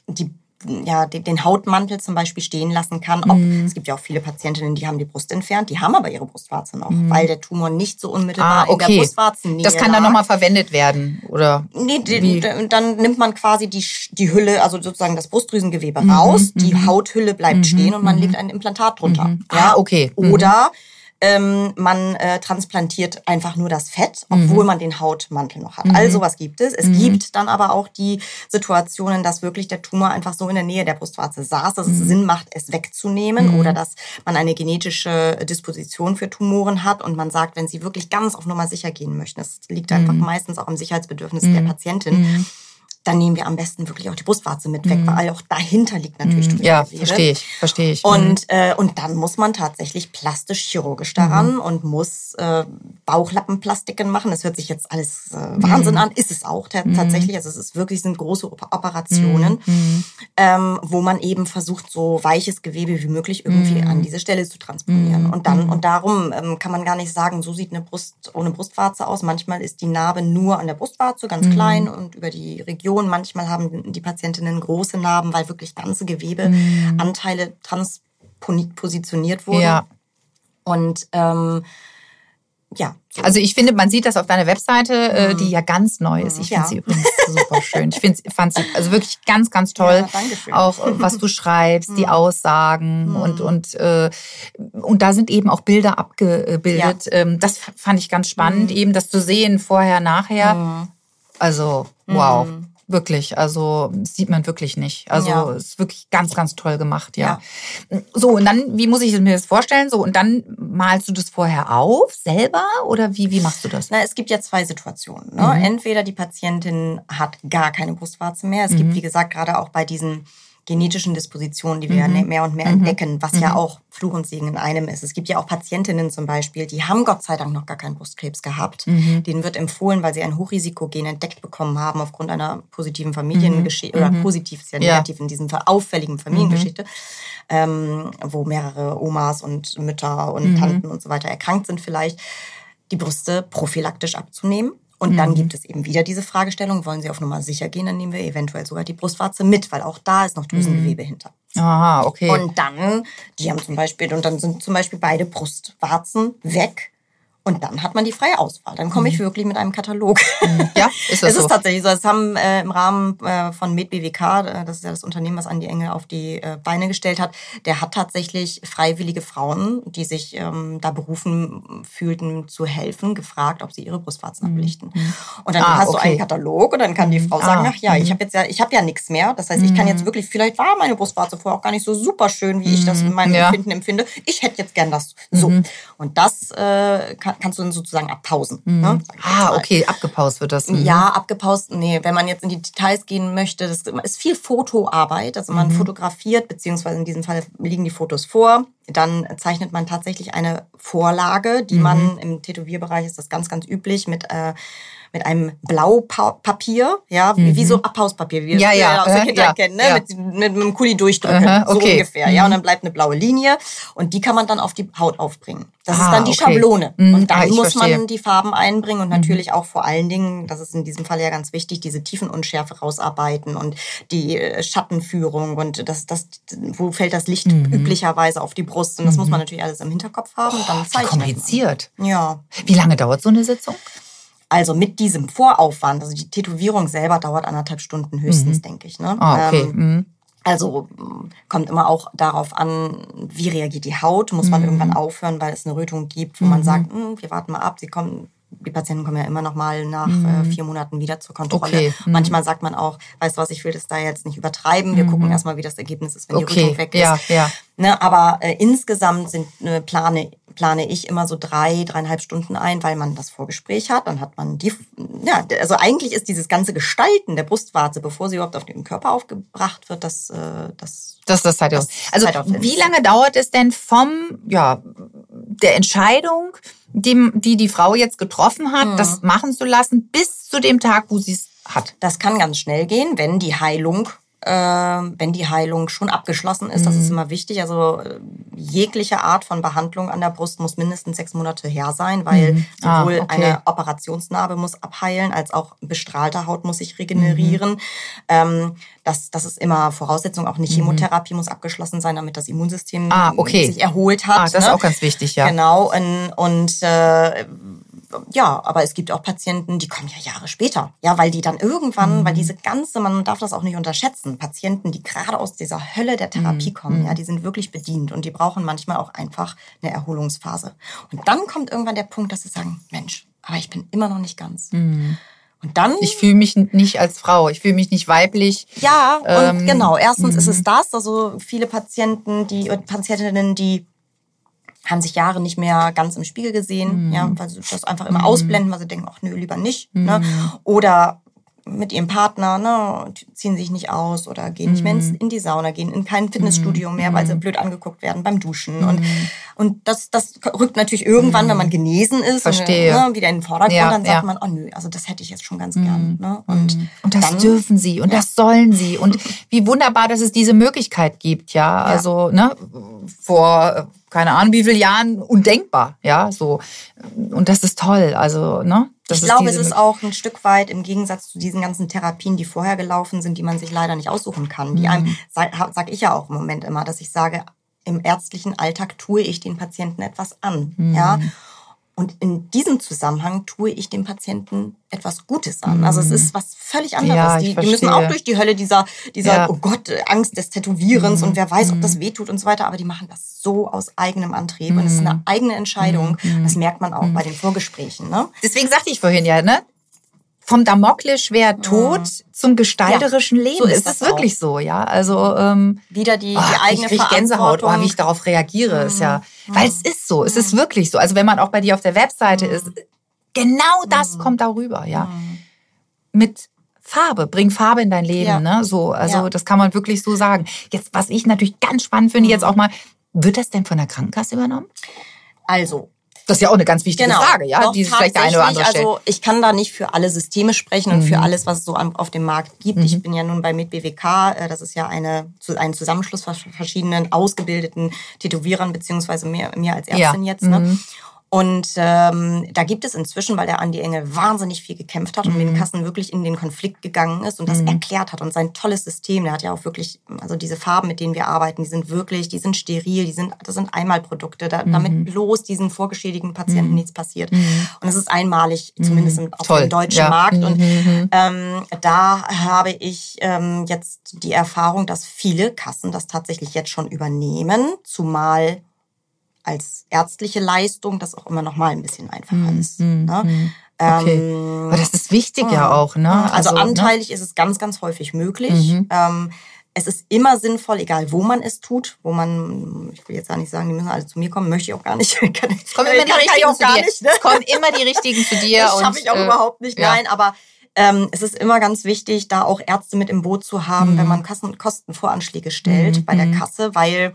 die ja, den, den Hautmantel zum Beispiel stehen lassen kann. Ob, Mhm. Es gibt ja auch viele Patientinnen, die haben die Brust entfernt, die haben aber ihre Brustwarze noch, weil der Tumor nicht so unmittelbar Mhm. Ah, in der okay. Brustwarzennähe Das kann dann lag. nochmal verwendet werden, oder? Nee, Wie? die, d- dann nimmt man quasi die, die Hülle, also sozusagen das Brustdrüsengewebe Mhm, raus, die Hauthülle bleibt stehen und man legt ein Implantat drunter. Ah, okay. Mhm. Oder ähm, man äh, transplantiert einfach nur das Fett, Mhm. obwohl man den Hautmantel noch hat. All sowas gibt es. Es gibt dann aber auch die Situationen, dass wirklich der Tumor einfach so in der Nähe der Brustwarze saß, dass Mhm. es Sinn macht, es wegzunehmen oder dass man eine genetische Disposition für Tumoren hat und man sagt, wenn sie wirklich ganz auf Nummer sicher gehen möchten, das liegt Mhm. einfach meistens auch im Sicherheitsbedürfnis der Patientin, dann nehmen wir am besten wirklich auch die Brustwarze mit weg, weil auch dahinter liegt natürlich Mhm. Ja, verstehe ich, verstehe ich. Mhm. Und, äh, und dann muss man tatsächlich plastisch-chirurgisch daran und muss äh, Bauchlappenplastiken machen. Das hört sich jetzt alles äh, Wahnsinn an, ist es auch ta- tatsächlich. Also es ist wirklich sind große Op- Operationen, ähm, wo man eben versucht, so weiches Gewebe wie möglich irgendwie an diese Stelle zu transponieren. Und dann und darum ähm, kann man gar nicht sagen, so sieht eine Brust ohne Brustwarze aus. Manchmal ist die Narbe nur an der Brustwarze, ganz klein und über die Region. Manchmal haben die Patientinnen große Narben, weil wirklich ganze Gewebeanteile transpositioniert wurden. ja. Und ähm, ja, Also ich finde, man sieht das auf deiner Webseite, äh, die ja ganz neu ist. Ich finde Ja. sie übrigens super schön. Ich finde, fand sie also wirklich ganz, ganz toll. Ja. Auch äh, was du schreibst, die Aussagen und und äh, und da sind eben auch Bilder abgebildet. Ähm, das fand ich ganz spannend, eben das zu sehen vorher, nachher. Also wow. Wirklich, also das sieht man wirklich nicht. Also Ja. ist wirklich ganz, ganz toll gemacht, ja. So, und dann, wie muss ich mir das vorstellen? So, und dann malst du das vorher auf, selber? Oder wie, wie machst du das? Na, es gibt ja zwei Situationen. Ne? Entweder die Patientin hat gar keine Brustwarze mehr. Es gibt, wie gesagt, gerade auch bei diesen genetischen Dispositionen, die wir ja mehr und mehr entdecken, was ja auch Fluch und Segen in einem ist. Es gibt ja auch Patientinnen zum Beispiel, die haben Gott sei Dank noch gar keinen Brustkrebs gehabt. Denen wird empfohlen, weil sie ein Hochrisikogen entdeckt bekommen haben aufgrund einer positiven Familiengeschichte, oder positiv ist Ja. negativ in diesem Fall, auffälligen Familiengeschichte, ähm, wo mehrere Omas und Mütter und Tanten und so weiter erkrankt sind vielleicht, die Brüste prophylaktisch abzunehmen. Und dann gibt es eben wieder diese Fragestellung, wollen Sie auf Nummer sicher gehen, dann nehmen wir eventuell sogar die Brustwarze mit, weil auch da ist noch Drüsengewebe hinter. Aha, okay. Und dann, die haben zum Beispiel, und dann sind zum Beispiel beide Brustwarzen weg. Und dann hat man die freie Auswahl. Dann komme ich wirklich mit einem Katalog. ja, ist das es so? ist tatsächlich so. Es haben äh, im Rahmen äh, von MedBWK, äh, das ist ja das Unternehmen, was Andi Engel auf die äh, Beine gestellt hat, der hat tatsächlich freiwillige Frauen, die sich ähm, da berufen fühlten, zu helfen, gefragt, ob sie ihre Brustwarzen ablichten. Und dann Ah, hast du okay. einen Katalog und dann kann die Frau sagen, Ah, ach ja, ich habe jetzt ja, ich habe ja nichts mehr. Das heißt, ich kann jetzt wirklich, vielleicht war meine Brustwarze vorher auch gar nicht so super schön, wie ich das in meinem Ja. Empfinden empfinde. Ich hätte jetzt gern das so. Und das äh, kann, kannst du dann sozusagen abpausen. Ne? ich jetzt Ah, okay, abgepaust wird das. Mhm. Ja, abgepaust, nee, wenn man jetzt in die Details gehen möchte, das ist viel Fotoarbeit. Also man fotografiert, beziehungsweise in diesem Fall liegen die Fotos vor. Dann zeichnet man tatsächlich eine Vorlage, die man im Tätowierbereich ist das ganz, ganz üblich mit äh, mit einem Blaupapier, ja, wie, wie so Abhauspapier, wie wir Ja, es ja, aus der äh, Kindheit ja, kennen, ne? ja. mit, mit, mit einem Kuli durchdrücken, Aha, so okay. ungefähr, ja, und dann bleibt eine blaue Linie und die kann man dann auf die Haut aufbringen. Das Ah, ist dann die okay. Schablone. Mhm, Und dann ah, muss verstehe. man die Farben einbringen und natürlich auch vor allen Dingen, das ist in diesem Fall ja ganz wichtig, diese Tiefenunschärfe rausarbeiten und die äh, Schattenführung und das, das, wo fällt das Licht Mhm. üblicherweise auf die Brust und das muss man natürlich alles im Hinterkopf haben und dann Wie zeichnet man. kompliziert. Ja, Wie lange dauert so eine Sitzung? Also mit diesem Voraufwand, also die Tätowierung selber dauert anderthalb Stunden höchstens, denke ich. Ne? Ah, okay. Ähm, Mhm. also mh, kommt immer auch darauf an, wie reagiert die Haut. Muss Mhm. man irgendwann aufhören, weil es eine Rötung gibt, wo man sagt, "Hm, wir warten mal ab. Sie kommen, die Patienten kommen ja immer noch mal nach äh, vier Monaten wieder zur Kontrolle. Mhm. Okay. Mhm. Manchmal sagt man auch, weißt du was, ich will das da jetzt nicht übertreiben. Wir gucken erstmal, wie das Ergebnis ist, wenn die Okay, Rötung weg ist. ja, ja. Ne, aber äh, insgesamt sind äh, plane plane ich immer so drei, dreieinhalb Stunden ein, weil man das Vorgespräch hat. Dann hat man die, ja, also eigentlich ist dieses ganze Gestalten der Brustwarze, bevor sie überhaupt auf den Körper aufgebracht wird, das, äh, das Das ist das. Das Also Zeitaufwand. wie lange dauert es denn vom, ja, der Entscheidung, die die, die Frau jetzt getroffen hat, Mhm. das machen zu lassen, bis zu dem Tag, wo sie es hat? Das kann ganz schnell gehen, wenn die Heilung wenn die Heilung schon abgeschlossen ist. Das ist immer wichtig. Also äh, jegliche Art von Behandlung an der Brust muss mindestens sechs Monate her sein, weil Mhm. Ah, sowohl okay. eine Operationsnarbe muss abheilen, als auch bestrahlte Haut muss sich regenerieren. Ähm, das, das ist immer Voraussetzung. Auch eine Chemotherapie muss abgeschlossen sein, damit das Immunsystem Ah, okay. sich erholt hat. Ah, das ist ne? auch ganz wichtig, ja. Genau. Und, und äh, ja, aber es gibt auch Patienten, die kommen ja Jahre später. Ja, weil die dann irgendwann, Mhm. weil diese ganze, man darf das auch nicht unterschätzen, Patienten, die gerade aus dieser Hölle der Therapie Mhm. kommen, ja, die sind wirklich bedient und die brauchen manchmal auch einfach eine Erholungsphase. Und dann kommt irgendwann der Punkt, dass sie sagen, Mensch, aber ich bin immer noch nicht ganz. Und dann Mhm. Ich fühle mich nicht als Frau, ich fühle mich nicht weiblich. ja, und Ähm, genau. Erstens ist es das, also viele Patienten, die und Patientinnen, die haben sich Jahre nicht mehr ganz im Spiegel gesehen, ja, weil sie das einfach immer ausblenden, weil sie denken, ach nö, lieber nicht. Ne? Oder mit ihrem Partner, ne, ziehen sich nicht aus oder gehen nicht mehr ins, in die Sauna, gehen in kein Fitnessstudio mehr, weil sie blöd angeguckt werden beim Duschen. Und, und das, das rückt natürlich irgendwann, wenn man genesen ist, Verstehe. Und, ne, wieder in den Vordergrund, Ja, dann sagt ja. man, oh nö, also das hätte ich jetzt schon ganz gern. Ne? Und, Und das dann, dürfen sie und das sollen sie. Und wie wunderbar, dass es diese Möglichkeit gibt, ja. Also, ne, vor, keine Ahnung, wie vielen Jahren undenkbar, ja, so. Und das ist toll, also, ne. Das ich glaube, es ist auch ein Stück weit im Gegensatz zu diesen ganzen Therapien, die vorher gelaufen sind, die man sich leider nicht aussuchen kann. Die Mhm. einem, sag, sag ich ja auch im Moment immer, dass ich sage, im ärztlichen Alltag tue ich den Patienten etwas an. Mhm. Ja. Und in diesem Zusammenhang tue ich dem Patienten etwas Gutes an. Also es ist was völlig anderes. Mhm. Ja, die, die müssen auch durch die Hölle dieser, dieser Ja. Mhm. oh Gott, Angst des Tätowierens und wer weiß, ob das wehtut und so weiter. Aber die machen das so aus eigenem Antrieb und es ist Mhm. eine eigene Entscheidung. Das merkt man auch bei den Vorgesprächen. Ne? Deswegen sagte ich vorhin ja, ne? Vom Damoklesschwert Tod zum gestalterischen Leben. so ist es wirklich so, ja. Also ähm, Wieder die, oh, die eigene ich krieg Gänsehaut, oh, wie ich darauf reagiere, ist ja, Mhm. weil es ist so, es ist wirklich so. Also wenn man auch bei dir auf der Webseite ist, genau Mhm. das kommt darüber, ja. Mit Farbe, bring Farbe in dein Leben, Ja. ne? So, also Ja. Mhm. das kann man wirklich so sagen. Jetzt, was ich natürlich ganz spannend finde, jetzt auch mal, wird das denn von der Krankenkasse übernommen? Also, Das ist ja auch eine ganz wichtige Frage, ja, Doch, die sich vielleicht der eine oder andere stellt. Also ich kann da nicht für alle Systeme sprechen und Mhm. für alles, was es so auf dem Markt gibt. Ich bin ja nun bei MitBWK, äh, das ist ja eine, ein Zusammenschluss von verschiedenen ausgebildeten Tätowierern, beziehungsweise mir, mir als Ärztin Ja. jetzt. Ne? Mhm. Und ähm, da gibt es inzwischen, weil der Andi Engel wahnsinnig viel gekämpft hat und Mhm. mit den Kassen wirklich in den Konflikt gegangen ist und das erklärt hat und sein tolles System, der hat ja auch wirklich, also diese Farben, mit denen wir arbeiten, die sind wirklich, die sind steril, die sind, das sind Einmalprodukte, da, Mhm. damit bloß diesen vorgeschädigten Patienten nichts passiert. Und es ist einmalig, zumindest auf Mhm. Toll, dem deutschen ja. Markt. Mhm, Und ähm, da habe ich ähm, jetzt die Erfahrung, dass viele Kassen das tatsächlich jetzt schon übernehmen, zumal als ärztliche Leistung das auch immer noch mal ein bisschen einfacher ist. Ne? Okay. Ähm, Aber das ist wichtig ja auch, ne? also, ne? anteilig ist es ganz, ganz häufig möglich. Ähm, es ist immer sinnvoll, egal wo man es tut, wo man, ich will jetzt gar nicht sagen, die müssen alle zu mir kommen, möchte ich auch gar nicht. Kann, Es kommen immer die kann, richtigen zu dir. nicht. Ne? Es kommen immer die richtigen zu dir. Das schaffe ich auch äh, überhaupt nicht. ja. Nein, aber ähm, es ist immer ganz wichtig, da auch Ärzte mit im Boot zu haben, Mhm. wenn man Kassen, Kostenvoranschläge stellt bei der Kasse, weil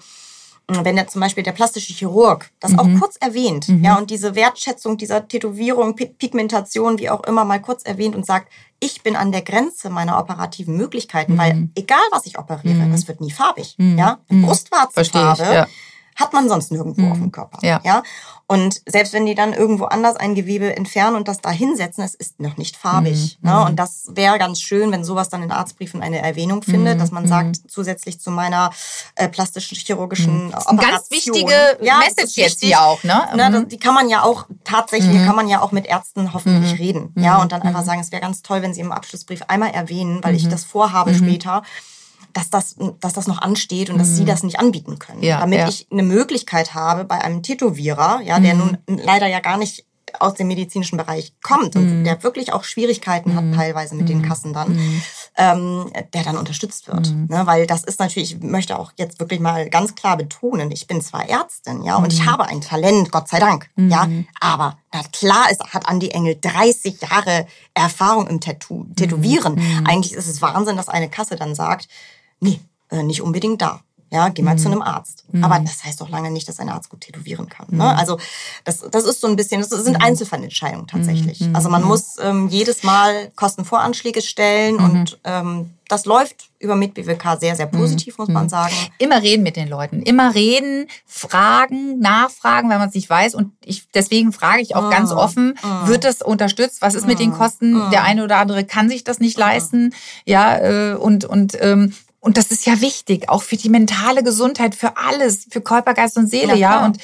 wenn der zum Beispiel der plastische Chirurg das Mhm. auch kurz erwähnt, ja, und diese Wertschätzung dieser Tätowierung, Pi- Pigmentation, wie auch immer, mal kurz erwähnt und sagt, ich bin an der Grenze meiner operativen Möglichkeiten, Mhm. weil egal was ich operiere, das wird nie farbig, ja, Brustwarzenfarbe Verstehe ich, ja. hat man sonst nirgendwo auf dem Körper. Ja. ja. Und selbst wenn die dann irgendwo anders ein Gewebe entfernen und das da hinsetzen, es ist noch nicht farbig. Mhm. Ne? Und das wäre ganz schön, wenn sowas dann in Arztbriefen eine Erwähnung findet, dass man sagt, zusätzlich zu meiner äh, plastischen chirurgischen Das ist eine Operation. ganz wichtige Ja, das Message ist jetzt hier auch, ne? Ne, Mhm. das, die kann man ja auch tatsächlich, kann man ja auch mit Ärzten hoffentlich reden. Ja, und dann Mhm. einfach sagen, es wäre ganz toll, wenn sie im Abschlussbrief einmal erwähnen, weil ich das vorhabe später, dass das, dass das noch ansteht und dass sie das nicht anbieten können. Mhm. Ja, damit ja. Mhm. ich eine Möglichkeit habe bei einem Tätowierer, ja, der nun leider ja gar nicht aus dem medizinischen Bereich kommt Mhm. und der wirklich auch Schwierigkeiten hat teilweise mit den Kassen dann, Mhm. Ähm, der dann unterstützt wird. Ne? Weil das ist natürlich, ich möchte auch jetzt wirklich mal ganz klar betonen, ich bin zwar Ärztin, ja, und ich Mhm. habe ein Talent, Gott sei Dank, ja, aber na klar ist, hat Andi Engel 30 Jahre Erfahrung im Tattoo, Tätowieren. Mhm. Eigentlich ist es Wahnsinn, dass eine Kasse dann sagt, nee, äh, nicht unbedingt da. Ja, geh mal mhm. zu einem Arzt. Mhm. Aber das heißt doch lange nicht, dass ein Arzt gut tätowieren kann. Ne? Mhm. Also das, das ist so ein bisschen, das sind mhm. Einzelfallentscheidungen tatsächlich. Mhm. Also man muss ähm, jedes Mal Kostenvoranschläge stellen und ähm, das läuft über MitBWK sehr, sehr positiv, muss man sagen. Immer reden mit den Leuten. Immer reden, fragen, nachfragen, wenn man es nicht weiß. Und ich, deswegen frage ich auch ganz offen, wird das unterstützt? Was ist mit den Kosten? Der eine oder andere kann sich das nicht leisten. Ja, äh, und, und ähm, und das ist ja wichtig, auch für die mentale Gesundheit, für alles, für Körper, Geist und Seele, ja. ja? Und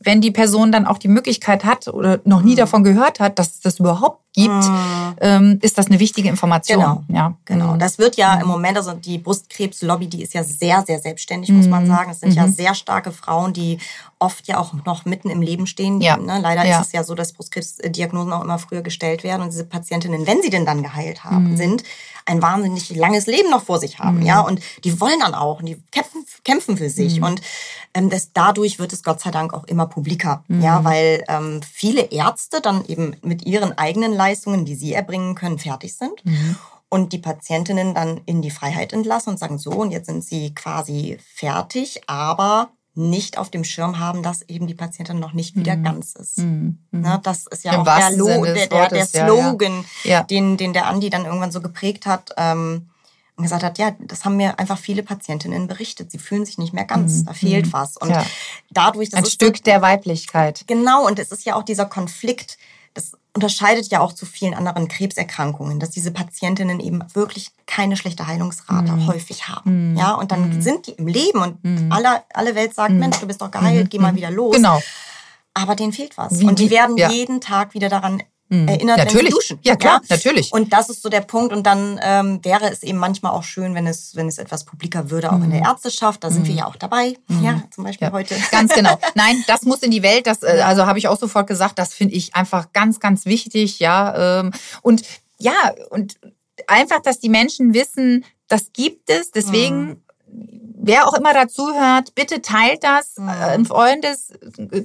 wenn die Person dann auch die Möglichkeit hat oder noch nie mhm. davon gehört hat, dass es das überhaupt gibt, mhm. ist das eine wichtige Information. Genau. Ja, genau. Mhm. Das wird ja im Moment, also die Brustkrebslobby, die ist ja sehr, sehr selbstständig, muss man sagen. Es sind ja sehr starke Frauen, die oft ja auch noch mitten im Leben stehen. Ja. Ne? Leider ja. ist es ja so, dass Brustkrebsdiagnosen auch immer früher gestellt werden und diese Patientinnen, wenn sie denn dann geheilt haben, mhm. sind, ein wahnsinnig langes Leben noch vor sich haben, mhm. ja, und die wollen dann auch und die kämpfen, kämpfen für sich mhm. und ähm, das, dadurch wird es Gott sei Dank auch immer publiker, mhm. ja, weil ähm, viele Ärzte dann eben mit ihren eigenen Leistungen, die sie erbringen können, fertig sind mhm. und die Patientinnen dann in die Freiheit entlassen und sagen, so, und jetzt sind sie quasi fertig, aber nicht auf dem Schirm haben, dass eben die Patientin noch nicht wieder mhm. ganz ist. Mhm. Ne, das ist ja Im auch der, Lo der, der, der Slogan, ja, ja. Den, den der Andi dann irgendwann so geprägt hat. Ähm, und gesagt hat, ja, das haben mir einfach viele Patientinnen berichtet. Sie fühlen sich nicht mehr ganz, mhm. da fehlt mhm. was. Und ja. dadurch, das ein Stück der Weiblichkeit. Genau, und es ist ja auch dieser Konflikt. Unterscheidet ja auch zu vielen anderen Krebserkrankungen, dass diese Patientinnen eben wirklich keine schlechte Heilungsrate mhm. häufig haben. Mhm. Ja, und dann mhm. sind die im Leben und mhm. alle, alle Welt sagt, mhm. Mensch, du bist doch geheilt, mhm. geh mal wieder los. Genau. Aber denen fehlt was. Wie, und die werden ja. jeden Tag wieder daran Mhm. erinnert, natürlich. wenn sie duschen. Ja, klar, ja? natürlich. Und das ist so der Punkt. Und dann ähm, wäre es eben manchmal auch schön, wenn es, wenn es etwas publiker würde, auch mhm. in der mhm. Ärzteschaft. Da sind mhm. wir ja auch dabei. Mhm. Ja, zum Beispiel ja. heute. Ganz genau. Nein, das muss in die Welt. Das, äh, also habe ich auch sofort gesagt, das finde ich einfach ganz, ganz wichtig. Ja, ähm, und ja, und einfach, dass die Menschen wissen, das gibt es. Deswegen mhm wer auch immer dazu hört, bitte teilt das mhm. äh, im Freundes,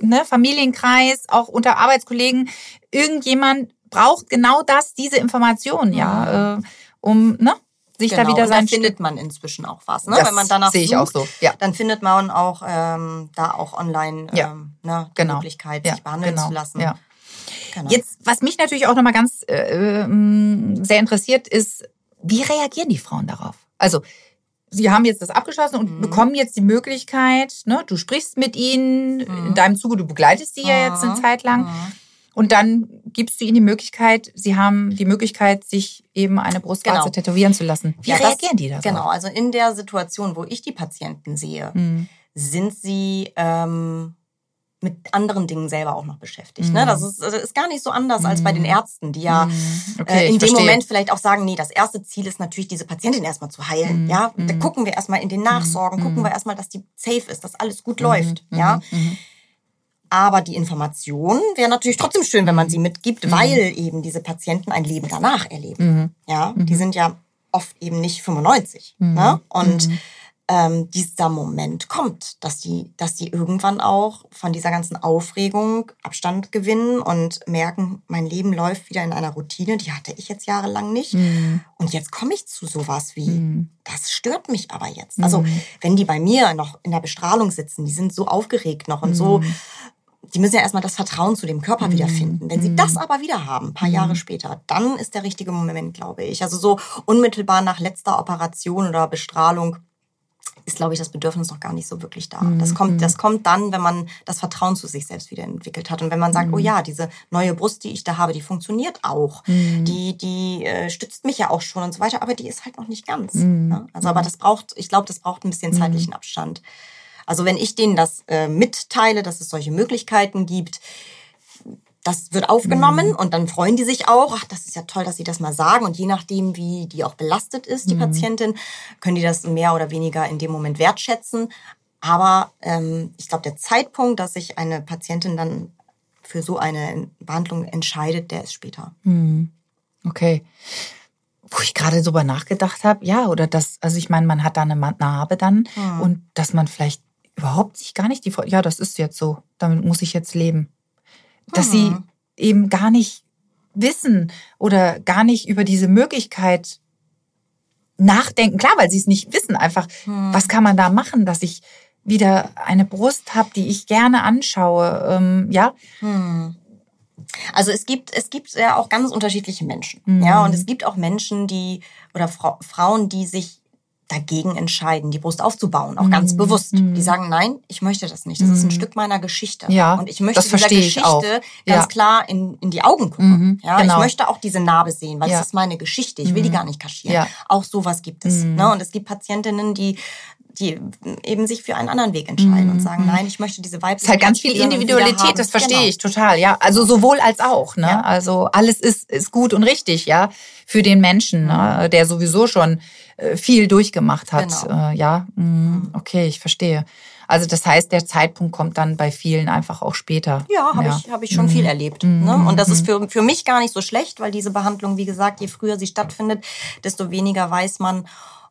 ne, Familienkreis, auch unter Arbeitskollegen. Irgendjemand braucht genau das, diese Information, ja, mhm. äh, um ne, sich genau, da wieder sein. Da findet man inzwischen auch was, ne? Wenn man danach sehe ich auch so. Ja. Dann findet man auch ähm, da auch online ja. ähm, ne, die genau. Möglichkeit, sich ja, behandeln genau. zu lassen. Ja. Genau. Jetzt, was mich natürlich auch nochmal ganz äh, ähm, sehr interessiert, ist, wie reagieren die Frauen darauf? Also Sie haben jetzt das abgeschlossen und mhm. bekommen jetzt die Möglichkeit, ne, du sprichst mit ihnen, mhm. in deinem Zuge, du begleitest sie ja jetzt eine mhm. Zeit lang. Mhm. Und dann gibst du ihnen die Möglichkeit, sie haben die Möglichkeit, sich eben eine Brustwarze genau. tätowieren zu lassen. Wie ja, reagieren das, die da? Genau, also in der Situation, wo ich die Patienten sehe, mhm. sind sie ähm, mit anderen Dingen selber auch noch beschäftigt. Mhm. Ne? Das, ist, das ist gar nicht so anders mhm. als bei den mhm. Ärzten, die ja mhm. okay, äh, in dem verstehe. Moment vielleicht auch sagen, nee, das erste Ziel ist natürlich, diese Patientin erstmal zu heilen. Mhm. Ja, da mhm. gucken wir erstmal in den Nachsorgen, gucken wir erstmal, dass die safe ist, dass alles gut läuft. Ja. Aber die Information wäre natürlich trotzdem schön, wenn man sie mitgibt, weil eben diese Patienten ein Leben danach erleben. Ja, die sind ja oft eben nicht 95. Ne? Und ähm, dieser Moment kommt, dass die, dass die irgendwann auch von dieser ganzen Aufregung Abstand gewinnen und merken, mein Leben läuft wieder in einer Routine, die hatte ich jetzt jahrelang nicht. Mhm. Und jetzt komme ich zu sowas wie, mhm. das stört mich aber jetzt. Also mhm. wenn die bei mir noch in der Bestrahlung sitzen, die sind so aufgeregt noch und so mhm. die müssen ja erstmal das Vertrauen zu dem Körper mhm. wiederfinden. Wenn sie das aber wieder haben, ein paar. Jahre später, dann ist der richtige Moment, glaube ich. Also so unmittelbar nach letzter Operation oder Bestrahlung ist, glaube ich, das Bedürfnis noch gar nicht so wirklich da. Mhm. Das, kommt, das kommt dann, wenn man das Vertrauen zu sich selbst wieder entwickelt hat. Und wenn man sagt, mhm. oh ja, diese neue Brust, die ich da habe, die funktioniert auch. Mhm. Die, die äh, stützt mich ja auch schon und so weiter, aber die ist halt noch nicht ganz. Mhm. Ne? Also, aber das braucht, ich glaube, das braucht ein bisschen zeitlichen mhm. Abstand. Also wenn ich denen das äh, mitteile, dass es solche Möglichkeiten gibt, das wird aufgenommen mhm. und dann freuen die sich auch. Ach, das ist ja toll, dass sie das mal sagen. Und je nachdem, wie die auch belastet ist, die mhm. Patientin, können die das mehr oder weniger in dem Moment wertschätzen. Aber ähm, ich glaube, der Zeitpunkt, dass sich eine Patientin dann für so eine Behandlung entscheidet, der ist später. Mhm. Okay. Wo ich gerade drüber nachgedacht habe, ja, oder das, also ich meine, man hat da eine Narbe dann mhm. und dass man vielleicht überhaupt sich gar nicht die, ja, das ist jetzt so, damit muss ich jetzt leben dass mhm. sie eben gar nicht wissen oder gar nicht über diese Möglichkeit nachdenken. Klar, weil sie es nicht wissen. Einfach, hm. was kann man da machen, dass ich wieder eine Brust habe, die ich gerne anschaue. Ähm, ja. Hm. Also es gibt es gibt ja auch ganz unterschiedliche Menschen, mhm. ja, und es gibt auch Menschen, die oder Fra Frauen, die sich dagegen entscheiden, die Brust aufzubauen, auch mhm. ganz bewusst. Mhm. Die sagen, nein, ich möchte das nicht. Das mhm. ist ein mhm. Stück meiner Geschichte. Ja, und ich möchte dieser Geschichte ja. ganz klar in, in die Augen gucken. Mhm. Ja, genau. ich möchte auch diese Narbe sehen, weil ja. das ist meine Geschichte. Ich will die mhm. gar nicht kaschieren. Ja. Auch sowas gibt es. Ne? Und es gibt Patientinnen, die die eben sich für einen anderen Weg entscheiden und sagen, nein, ich möchte diese Vibes. Es ist halt ganz viel Individualität, das verstehe genau. ich total, ja. Also sowohl als auch, ne? Ja. Also alles ist, ist gut und richtig, ja, für den Menschen, ne? Der sowieso schon viel durchgemacht hat. Genau. Äh, ja, mhm. okay, ich verstehe. Also das heißt, der Zeitpunkt kommt dann bei vielen einfach auch später. Ja, habe ja. ich, hab ich schon mhm. viel erlebt. Mhm. Ne? Und das ist für, für mich gar nicht so schlecht, weil diese Behandlung, wie gesagt, je früher sie stattfindet, desto weniger weiß man,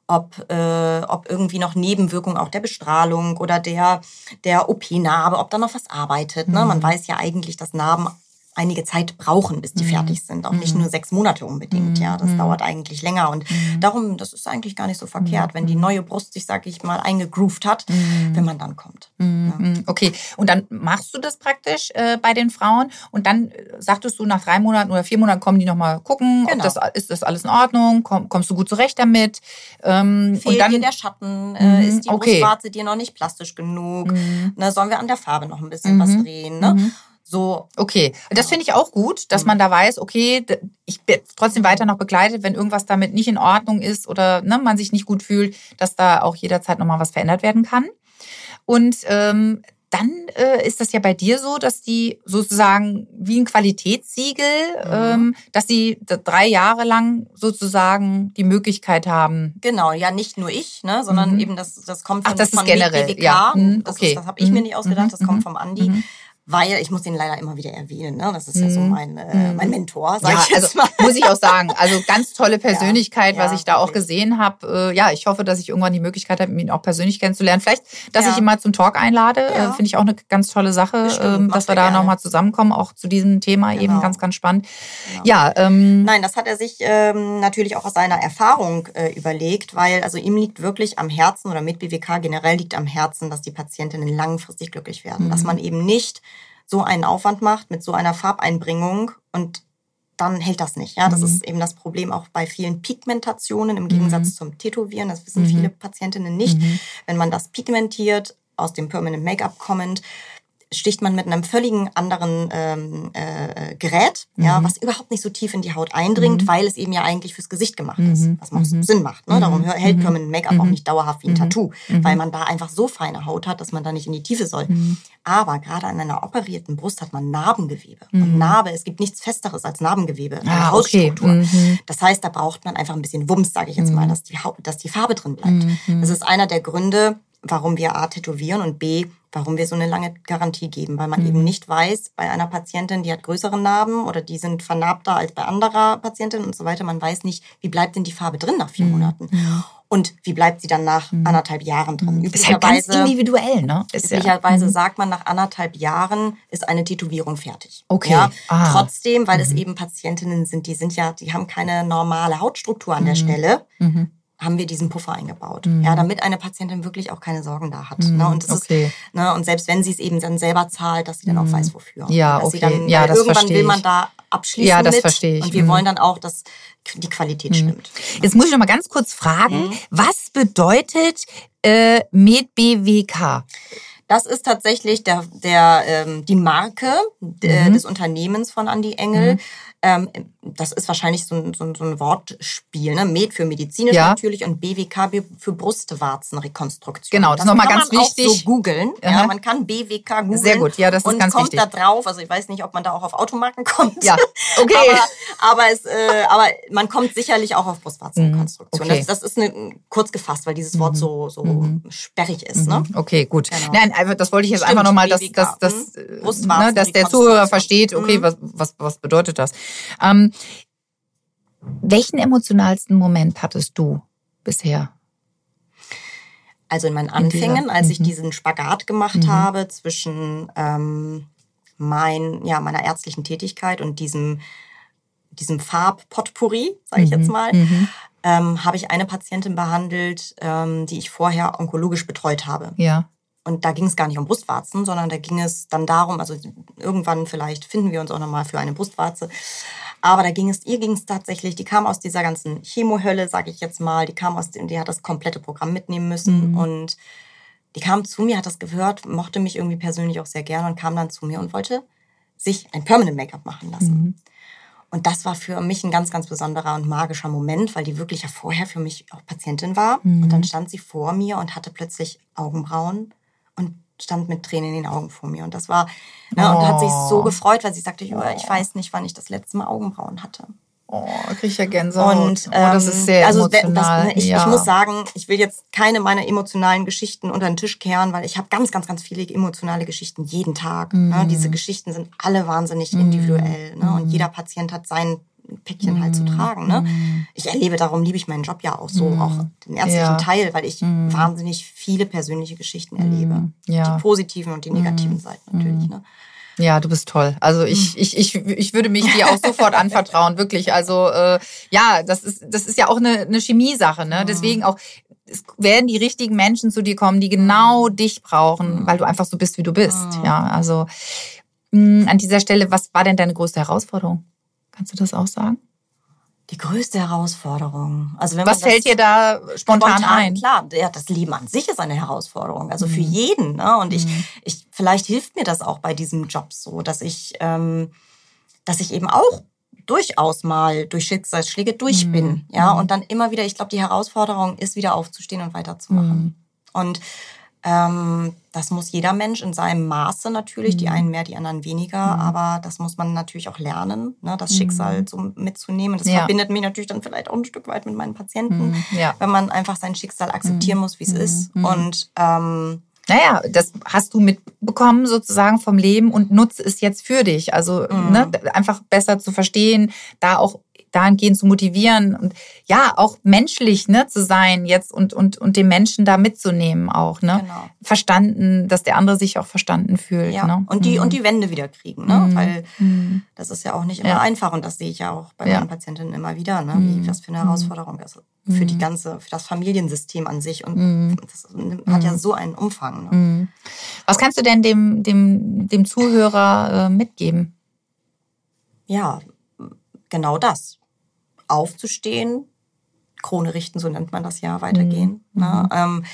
ob, äh, ob irgendwie noch Nebenwirkungen auch der Bestrahlung oder der, der OP-Narbe, ob da noch was arbeitet. Ne? Man mhm. weiß ja eigentlich, dass Narben einige Zeit brauchen, bis die mhm. fertig sind. Auch nicht mhm. nur sechs Monate unbedingt. Ja, das mhm. dauert eigentlich länger. Und darum, das ist eigentlich gar nicht so verkehrt, wenn die neue Brust sich, sag ich mal, eingegroovt hat, wenn man dann kommt. Ja. Okay. Und dann machst du das praktisch äh, bei den Frauen und dann äh, sagtest du nach drei Monaten oder vier Monaten kommen die nochmal gucken, genau. ob das ist das alles in Ordnung, komm, kommst du gut zurecht damit? Ähm, Fehlt und dann, dir der Schatten? Äh, ist die okay. Brustwarze dir noch nicht plastisch genug? Mhm. Ne, sollen wir an der Farbe noch ein bisschen was drehen? Ne? So. Okay, das finde ich auch gut, dass man da weiß, okay, ich bin trotzdem weiter noch begleitet, wenn irgendwas damit nicht in Ordnung ist oder ne, man sich nicht gut fühlt, dass da auch jederzeit nochmal was verändert werden kann. Und ähm, dann äh, ist das ja bei dir so, dass die sozusagen wie ein Qualitätssiegel, mhm. ähm, dass sie drei Jahre lang sozusagen die Möglichkeit haben. Genau, ja, nicht nur ich, ne, sondern mhm. eben das, das kommt von, Ach, das von ist generell, BWK. Ja. Mhm, okay. Das, das habe ich mir mhm. nicht ausgedacht, das kommt mhm. vom Andi. Mhm weil ich muss ihn leider immer wieder erwähnen. Ne? Das ist ja so mhm. mein, äh, mein Mentor, sag ja, ich jetzt also, mal. Muss ich auch sagen. Also ganz tolle Persönlichkeit, ja, was ich da wirklich. auch gesehen habe. Äh, ja, ich hoffe, dass ich irgendwann die Möglichkeit habe, ihn auch persönlich kennenzulernen. Vielleicht, dass ja. ich ihn mal zum Talk einlade, äh, finde ich auch eine ganz tolle Sache, Bestimmt, äh, dass wir da nochmal zusammenkommen, auch zu diesem Thema genau. eben ganz, ganz spannend. Genau. Ja. Ähm, Nein, das hat er sich ähm, natürlich auch aus seiner Erfahrung äh, überlegt, weil also ihm liegt wirklich am Herzen oder mit BWK generell liegt am Herzen, dass die Patientinnen langfristig glücklich werden, mhm. dass man eben nicht so einen Aufwand macht mit so einer Farbeinbringung und dann hält das nicht. Ja, das mhm. ist eben das Problem auch bei vielen Pigmentationen im Gegensatz mhm. zum Tätowieren. Das wissen mhm. viele Patientinnen nicht. Mhm. Wenn man das pigmentiert, aus dem Permanent Make-up kommend, sticht man mit einem völligen anderen ähm, äh, Gerät, mhm. ja, was überhaupt nicht so tief in die Haut eindringt, mhm. weil es eben ja eigentlich fürs Gesicht gemacht ist, mhm. was macht, mhm. Sinn macht. Ne? Darum hält mhm. Permanent Make-up auch nicht dauerhaft wie ein Tattoo, weil man da einfach so feine Haut hat, dass man da nicht in die Tiefe soll. Aber gerade an einer operierten Brust hat man Narbengewebe. Und Narbe, es gibt nichts Festeres als Narbengewebe, eine ah, Hautstruktur. Okay. Das heißt, da braucht man einfach ein bisschen Wumms, sage ich jetzt mal, dass die, Haut, dass die Farbe drin bleibt. Das ist einer der Gründe, warum wir A tätowieren und B, warum wir so eine lange Garantie geben, weil man mhm. eben nicht weiß, bei einer Patientin, die hat größere Narben oder die sind vernarbter als bei anderer Patientin und so weiter, man weiß nicht, wie bleibt denn die Farbe drin nach vier mhm. Monaten. Und wie bleibt sie dann nach mhm. anderthalb Jahren drin? Ist halt ganz individuell, ne? Ist üblicherweise ja. sagt man, nach anderthalb Jahren ist eine Tätowierung fertig. Okay. Ja? Ah. Trotzdem, weil es eben Patientinnen sind, die sind ja, die haben keine normale Hautstruktur an der Stelle. Haben wir diesen Puffer eingebaut. Mhm. Ja, damit eine Patientin wirklich auch keine Sorgen da hat. Mhm. Ne? Und, okay. ist, ne? und selbst wenn sie es eben dann selber zahlt, dass sie dann auch mhm. weiß, wofür. Ja, dass okay. Dann, ja, das irgendwann will man da abschließen ja, das mit. verstehe ich. Und wir mhm. wollen dann auch, dass die Qualität mhm. stimmt. Jetzt muss ich noch mal ganz kurz fragen, mhm. was bedeutet äh, MedBWK? Das ist tatsächlich der, der, ähm, die Marke äh, des Unternehmens von Andy Engel. Ähm, das ist wahrscheinlich so ein, so ein, so ein Wortspiel, ne? Med für medizinisch ja. natürlich und BWK für Brustwarzenrekonstruktion. Genau, das, das ist nochmal ganz wichtig. Auch so googeln. Ja, man kann BWK googeln. Sehr gut, ja, das ist ganz kommt wichtig. da drauf. Also ich weiß nicht, ob man da auch auf Automarken kommt. Ja, okay. aber, aber, es, äh, aber man kommt sicherlich auch auf Brustwarzenrekonstruktion. Mhm. Okay. Das, das, ist eine, kurz gefasst, weil dieses Wort mhm. so, so mhm. sperrig ist. Ne? Mhm. Okay, gut. Genau. Nein, also das wollte ich jetzt Stimmt, einfach nochmal, dass, dass, dass, mhm. ne, dass der Zuhörer versteht, okay, mhm. was, was, was bedeutet das? Ähm, welchen emotionalsten Moment hattest du bisher? Also in meinen Anfängen, als ich mhm. diesen Spagat gemacht mhm. habe zwischen ähm, mein, ja, meiner ärztlichen Tätigkeit und diesem, diesem Farbpotpourri, sage ich jetzt mhm. mal, mhm. ähm, habe ich eine Patientin behandelt, ähm, die ich vorher onkologisch betreut habe. Ja. Und da ging es gar nicht um Brustwarzen, sondern da ging es dann darum, also irgendwann vielleicht finden wir uns auch nochmal für eine Brustwarze. Aber da ging es, ihr ging es tatsächlich, die kam aus dieser ganzen Chemohölle, sage ich jetzt mal, die kam aus, die hat das komplette Programm mitnehmen müssen Mhm. und die kam zu mir, hat das gehört, mochte mich irgendwie persönlich auch sehr gerne und kam dann zu mir und wollte sich ein Permanent Make-up machen lassen. Mhm. Und das war für mich ein ganz, ganz besonderer und magischer Moment, weil die wirklich ja vorher für mich auch Patientin war. Mhm. Und dann stand sie vor mir und hatte plötzlich Augenbrauen stand mit Tränen in den Augen vor mir. Und das war, ne, und hat sich so Oh. gefreut, weil sie sagte, Jura, ich weiß nicht, wann ich das letzte Mal Augenbrauen hatte. Oh, kriege ich ja Gänsehaut. Und oh, das ähm, ist sehr also das, emotional. ich, ja. ich muss sagen, ich will jetzt keine meiner emotionalen Geschichten unter den Tisch kehren, weil ich habe ganz, ganz, ganz viele emotionale Geschichten jeden Tag. Mhm. Ne? Diese Geschichten sind alle wahnsinnig individuell. Ne? Und jeder Patient hat sein Päckchen halt Mhm. zu tragen. Ne? Ich erlebe, darum liebe ich meinen Job ja auch so, auch den ärztlichen Ja. Teil, weil ich wahnsinnig viele persönliche Geschichten erlebe. Mhm. Ja. Die positiven und die negativen Seiten natürlich. Ne? Ja, du bist toll. Also ich, ich, ich, ich würde mich dir auch sofort anvertrauen, wirklich. Also äh, ja, das ist, das ist ja auch eine, eine Chemiesache. Ne? Deswegen auch, es werden die richtigen Menschen zu dir kommen, die genau dich brauchen, weil du einfach so bist, wie du bist. Ja, also mh, an dieser Stelle, was war denn deine größte Herausforderung? Kannst du das auch sagen? Die größte Herausforderung. Also wenn Was fällt dir da spontan, ein? Klar, ja, das Leben an sich ist eine Herausforderung, also Mhm. für jeden. Ne? Und ich, ich, vielleicht hilft mir das auch bei diesem Job so, dass ich, ähm, dass ich eben auch durchaus mal durch Schicksalsschläge durch Mhm. bin. Ja, und dann immer wieder, ich glaube, die Herausforderung ist, wieder aufzustehen und weiterzumachen. Mhm. Und ähm, das muss jeder Mensch in seinem Maße natürlich, Mhm. die einen mehr, die anderen weniger, aber das muss man natürlich auch lernen, ne, das Schicksal so mitzunehmen. Das Mhm. Ja. verbindet mich natürlich dann vielleicht auch ein Stück weit mit meinen Patienten, Mhm, ja. wenn man einfach sein Schicksal akzeptieren muss, wie es ist. Und ähm, Naja, das hast du mitbekommen sozusagen vom Leben und nutze es jetzt für dich. Also ne, einfach besser zu verstehen, da auch dahingehend zu motivieren und ja, auch menschlich ne, zu sein jetzt und, und, und den Menschen da mitzunehmen auch. Ne? Genau. Verstanden, dass der andere sich auch verstanden fühlt. ja, ne? und die Mhm. und die Wände wieder kriegen, ne? Weil Mhm. das ist ja auch nicht immer Ja. einfach und das sehe ich ja auch bei Ja. meinen Patientinnen immer wieder, ne? Mhm. Wie was für eine Herausforderung das für die ganze, für das Familiensystem an sich und das hat ja so einen Umfang. Ne? Mhm. Was kannst du denn dem, dem, dem Zuhörer äh, mitgeben? Ja, genau das. Aufzustehen, Krone richten, so nennt man das ja, weitergehen. Mhm. Ne? Ähm,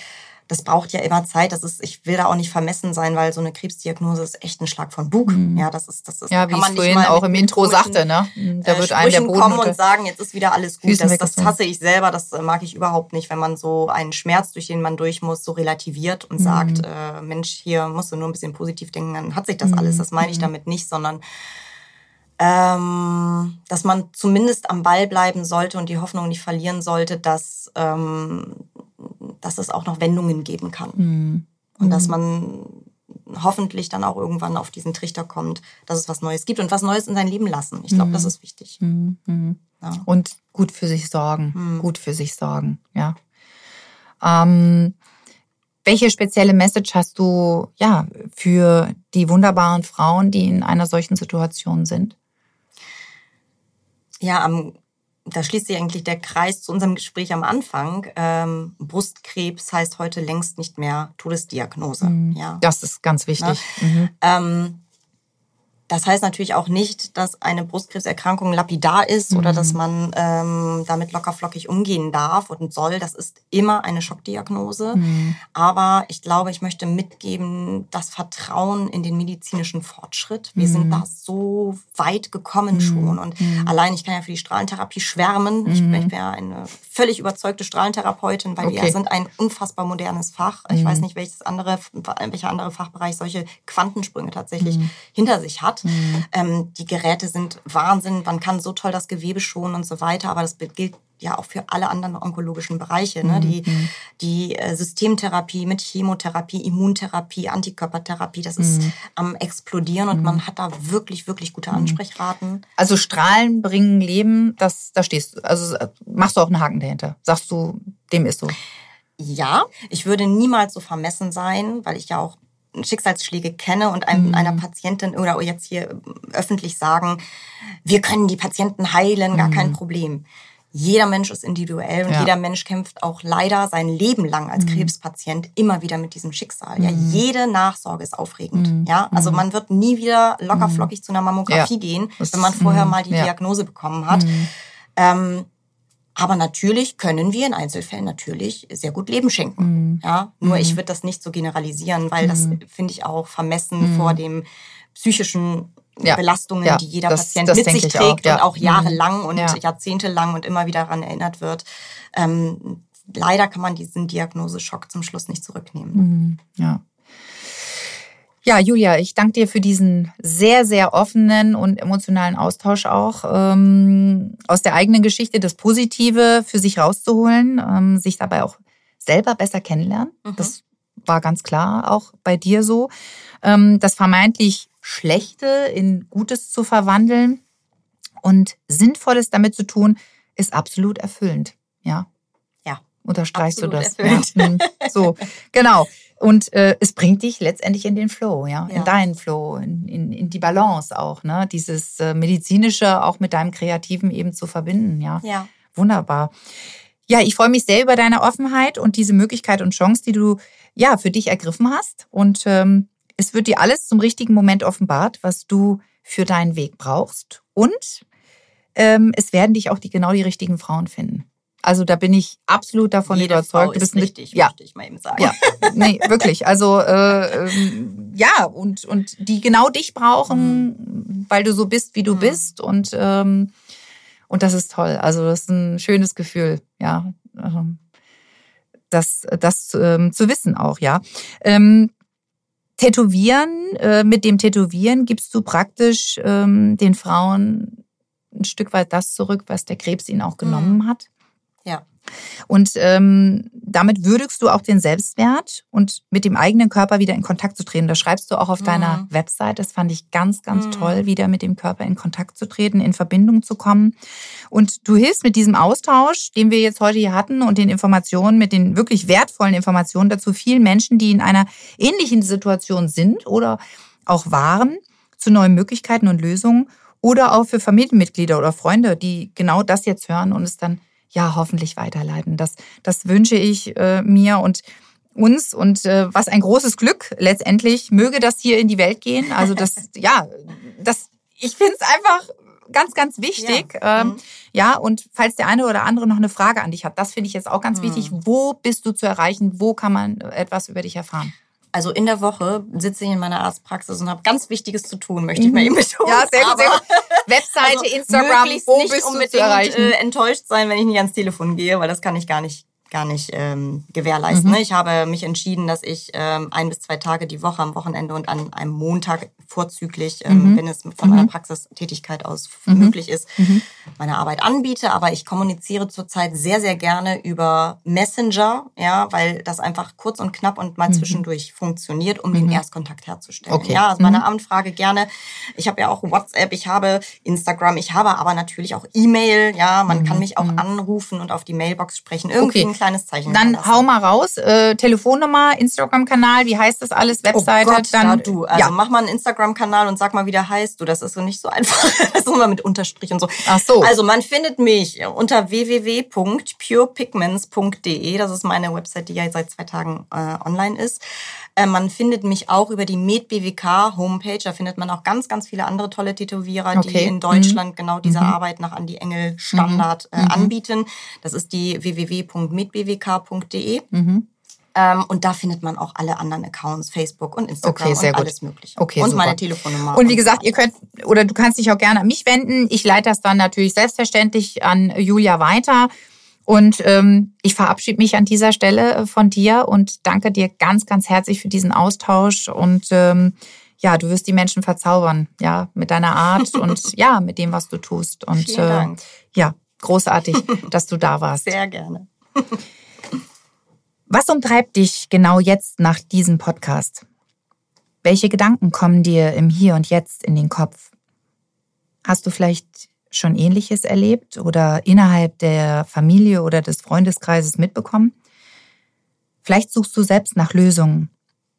das braucht ja immer Zeit. Das ist, ich will da auch nicht vermessen sein, weil so eine Krebsdiagnose ist echt ein Schlag von Bug. Ja, das ist, das ist. Mhm. Ja, da wie kann ich vorhin auch im Intro sagte, ne? Da äh, wird einem der Boden kommen und sagen, jetzt ist wieder alles gut. Das, das hasse ich selber. Das äh, mag ich überhaupt nicht, wenn man so einen Schmerz, durch den man durch muss, so relativiert und Mhm. sagt, äh, Mensch, hier musst du nur ein bisschen positiv denken, dann hat sich das Mhm. alles. Das meine ich damit nicht, sondern ähm, dass man zumindest am Ball bleiben sollte und die Hoffnung nicht verlieren sollte, dass, ähm, dass es auch noch Wendungen geben kann. Mhm. Und dass man hoffentlich dann auch irgendwann auf diesen Trichter kommt, dass es was Neues gibt und was Neues in sein Leben lassen. Ich glaube, das ist wichtig. Mhm. Mhm. Ja. Und gut für sich sorgen. Hm. Gut für sich sorgen, ja. Ähm, welche spezielle Message hast du ja für die wunderbaren Frauen, die in einer solchen Situation sind? Ja, am, da schließt sich eigentlich der Kreis zu unserem Gespräch am Anfang. Ähm, Brustkrebs heißt heute längst nicht mehr Todesdiagnose. Ja. Das ist ganz wichtig. Mhm. Ähm, das heißt natürlich auch nicht, dass eine Brustkrebserkrankung lapidar ist oder dass man ähm, damit lockerflockig umgehen darf und soll. Das ist immer eine Schockdiagnose. Aber ich glaube, ich möchte mitgeben, das Vertrauen in den medizinischen Fortschritt. Wir sind da so weit gekommen schon. Und allein, ich kann ja für die Strahlentherapie schwärmen. Ich, ich bin ja eine völlig überzeugte Strahlentherapeutin, weil wir Okay. sind ein unfassbar modernes Fach. Ich weiß nicht, welches andere, welcher andere Fachbereich solche Quantensprünge tatsächlich hinter sich hat. Ähm, die Geräte sind Wahnsinn. Man kann so toll das Gewebe schonen und so weiter. Aber das gilt ja auch für alle anderen onkologischen Bereiche. Ne? Die, die äh, Systemtherapie mit Chemotherapie, Immuntherapie, Antikörpertherapie, das ist am explodieren und man hat da wirklich, wirklich gute Ansprechraten. Also Strahlen bringen Leben, das, da stehst du. Also äh, machst du auch einen Haken dahinter. Sagst du, dem ist so. Ja, ich würde niemals so vermessen sein, weil ich ja auch Schicksalsschläge kenne und einem, einer Patientin oder jetzt hier öffentlich sagen, wir können die Patienten heilen, gar kein Problem. jeder Mensch ist individuell und Ja. jeder Mensch kämpft auch leider sein Leben lang als Mhm. Krebspatient immer wieder mit diesem Schicksal. Ja, jede Nachsorge ist aufregend. Mhm. Ja, also man wird nie wieder lockerflockig zu einer Mammographie Ja. gehen, wenn man vorher mhm. mal die. Diagnose bekommen hat. Ähm, aber natürlich können wir in Einzelfällen natürlich sehr gut Leben schenken. Mhm. Ja, nur ich würde das nicht so generalisieren, weil das finde ich auch vermessen vor dem psychischen Ja. Belastungen, Ja. die jeder Das- Patient das mit sich ich trägt auch, ja. und auch jahrelang und Ja. jahrzehntelang und immer wieder daran erinnert wird. Ähm, leider kann man diesen Diagnoseschock zum Schluss nicht zurücknehmen. Ja. Ja, Julia, ich danke dir für diesen sehr, sehr offenen und emotionalen Austausch auch, ähm, aus der eigenen Geschichte das Positive für sich rauszuholen, ähm, sich dabei auch selber besser kennenlernen. Mhm. Das war ganz klar auch bei dir so. Ähm, das vermeintlich Schlechte in Gutes zu verwandeln und Sinnvolles damit zu tun, ist absolut erfüllend. Ja. Ja. Unterstreichst du das? erfüllend. Ja. Mhm. So, genau. Und äh, es bringt dich letztendlich in den Flow, ja, in Ja. deinen Flow, in, in, in die Balance auch, ne? Dieses äh, medizinische auch mit deinem Kreativen eben zu verbinden, ja. Ja. Wunderbar. Ja, ich freue mich sehr über deine Offenheit und diese Möglichkeit und Chance, die du ja für dich ergriffen hast. Und ähm, es wird dir alles zum richtigen Moment offenbart, was du für deinen Weg brauchst. Und ähm, es werden dich auch die genau die richtigen Frauen finden. Also da bin ich absolut davon Jede überzeugt. Frau du bist ist richtig, ja, möchte ich mal eben sagen. ja, nee, wirklich. Also äh, ähm, ja, und, und die genau dich brauchen, weil du so bist, wie du Mhm. bist. Und, ähm, und das ist toll. Also das ist ein schönes Gefühl, ja. Ähm, das, das ähm, zu wissen auch, ja. Ähm, Tätowieren, äh, mit dem Tätowieren gibst du praktisch ähm, den Frauen ein Stück weit das zurück, was der Krebs ihnen auch genommen hat. Und ähm, damit würdigst du auch den Selbstwert und mit dem eigenen Körper wieder in Kontakt zu treten. Das schreibst du auch auf Mhm. deiner Website. Das fand ich ganz, ganz Mhm. toll, wieder mit dem Körper in Kontakt zu treten, in Verbindung zu kommen. Und du hilfst mit diesem Austausch, den wir jetzt heute hier hatten und den Informationen, mit den wirklich wertvollen Informationen dazu vielen Menschen, die in einer ähnlichen Situation sind oder auch waren, zu neuen Möglichkeiten und Lösungen oder auch für Familienmitglieder oder Freunde, die genau das jetzt hören und es dann ja hoffentlich weiterleiten. Das, das wünsche ich äh, mir und uns und äh, was ein großes Glück letztendlich möge das hier in die Welt gehen. Also das, ja, das, ich finde es einfach ganz, ganz wichtig. Ja. Ähm, Mhm. ja, und falls der eine oder andere noch eine Frage an dich hat, das finde ich jetzt auch ganz Mhm. wichtig. Wo bist du zu erreichen? Wo kann man etwas über dich erfahren? Also in der Woche sitze ich in meiner Arztpraxis und habe ganz Wichtiges zu tun, möchte ich mal eben betonen. Mhm. Ja, sehr gut, sehr gut. Webseite, Also Instagram, wo nicht bist du unbedingt zu erreichen? Äh, enttäuscht sein, wenn ich nicht ans Telefon gehe, weil das kann ich gar nicht gar nicht ähm, gewährleisten. Mhm. Ich habe mich entschieden, dass ich ähm, ein bis zwei Tage die Woche am Wochenende und an einem Montag vorzüglich, ähm, Mhm. wenn es von meiner Praxistätigkeit aus Mhm. möglich ist, Mhm. meine Arbeit anbiete. Aber ich kommuniziere zurzeit sehr, sehr gerne über Messenger, ja, weil das einfach kurz und knapp und mal Mhm. zwischendurch funktioniert, um Mhm. den Erstkontakt herzustellen. Okay. Ja, also meine Mhm. Anfrage gerne. Ich habe ja auch WhatsApp, ich habe Instagram, ich habe aber natürlich auch E-Mail. Ja, man Mhm. kann mich auch Mhm. anrufen und auf die Mailbox sprechen. Irgendwie Okay. Ein kleines Zeichen. Dann hinterlassen. hau mal raus. Äh, Telefonnummer, Instagram-Kanal, wie heißt das alles? Webseite? oh Gott, dann, da du. Also ja. mach mal einen Instagram-Kanal und sag mal, wie der heißt. Du, das ist so nicht so einfach. Das ist immer mit Unterstrich und so. Ach so. Also man findet mich unter www.purepigments.de. Das ist meine Website, die ja seit zwei Tagen äh, online ist. Äh, man findet mich auch über die MedBWK Homepage. Da findet man auch ganz, ganz viele andere tolle Tätowierer, die Okay. in Deutschland genau diese Mhm. Arbeit nach Andi Engel Standard äh, Mhm. anbieten. Das ist die www.medbwk.de. mhm. Ähm, und da findet man auch alle anderen Accounts, Facebook und Instagram Okay, sehr und gut. alles mögliche. Okay, und super. meine Telefonnummer. Und wie gesagt, ihr könnt oder du kannst dich auch gerne an mich wenden. Ich leite das dann natürlich selbstverständlich an Julia weiter. Und ähm, ich verabschiede mich an dieser Stelle äh, von dir und danke dir ganz, ganz herzlich für diesen Austausch. Und ähm, ja, du wirst die Menschen verzaubern, ja, mit deiner Art und ja, mit dem, was du tust. Und Vielen äh, Dank. ja, großartig, dass du da warst. Sehr gerne. Was umtreibt dich genau jetzt nach diesem Podcast? Welche Gedanken kommen dir im Hier und Jetzt in den Kopf? Hast du vielleicht schon ähnliches erlebt oder innerhalb der Familie oder des Freundeskreises mitbekommen? Vielleicht suchst du selbst nach Lösungen.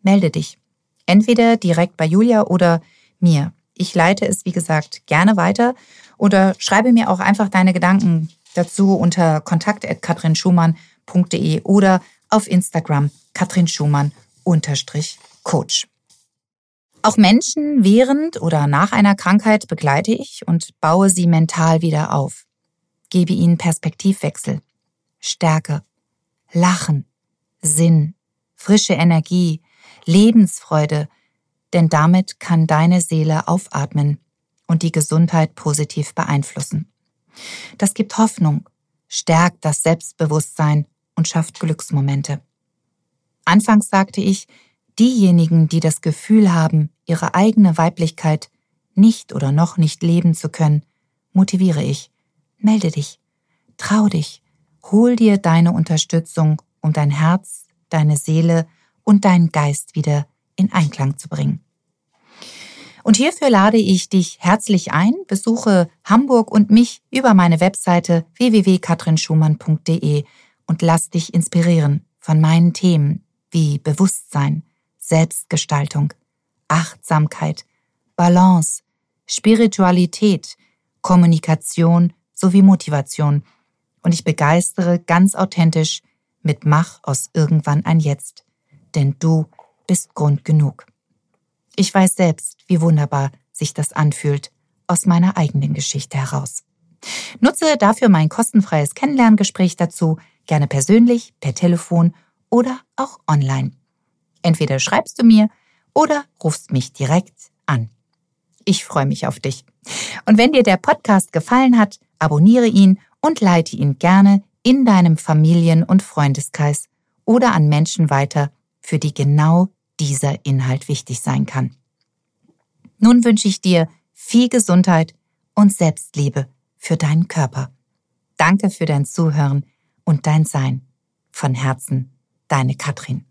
Melde dich. Entweder direkt bei Julia oder mir. Ich leite es, wie gesagt, gerne weiter oder schreibe mir auch einfach deine Gedanken dazu unter kontakt.katrinschumann.de oder auf Instagram katrinschumann-coach. Auch Menschen während oder nach einer Krankheit begleite ich und baue sie mental wieder auf. Gebe ihnen Perspektivwechsel, Stärke, Lachen, Sinn, frische Energie, Lebensfreude, denn damit kann deine Seele aufatmen und die Gesundheit positiv beeinflussen. Das gibt Hoffnung, stärkt das Selbstbewusstsein und schafft Glücksmomente. Anfangs sagte ich, diejenigen, die das Gefühl haben, ihre eigene Weiblichkeit nicht oder noch nicht leben zu können, motiviere ich. Melde dich, trau dich, hol dir deine Unterstützung, um dein Herz, deine Seele und deinen Geist wieder in Einklang zu bringen. Und hierfür lade ich dich herzlich ein, besuche Hamburg und mich über meine Webseite www.katrinschumann.de und lass dich inspirieren von meinen Themen wie Bewusstsein, Selbstgestaltung, Achtsamkeit, Balance, Spiritualität, Kommunikation sowie Motivation. Und ich begeistere ganz authentisch mit Mach aus irgendwann ein Jetzt. Denn du bist Grund genug. Ich weiß selbst, wie wunderbar sich das anfühlt, aus meiner eigenen Geschichte heraus. Nutze dafür mein kostenfreies Kennenlerngespräch dazu, gerne persönlich, per Telefon oder auch online. Entweder schreibst du mir oder rufst mich direkt an. Ich freue mich auf dich. Und wenn dir der Podcast gefallen hat, abonniere ihn und leite ihn gerne in deinem Familien- und Freundeskreis oder an Menschen weiter, für die genau dieser Inhalt wichtig sein kann. Nun wünsche ich dir viel Gesundheit und Selbstliebe für deinen Körper. Danke für dein Zuhören und dein Sein. Von Herzen, deine Katrin.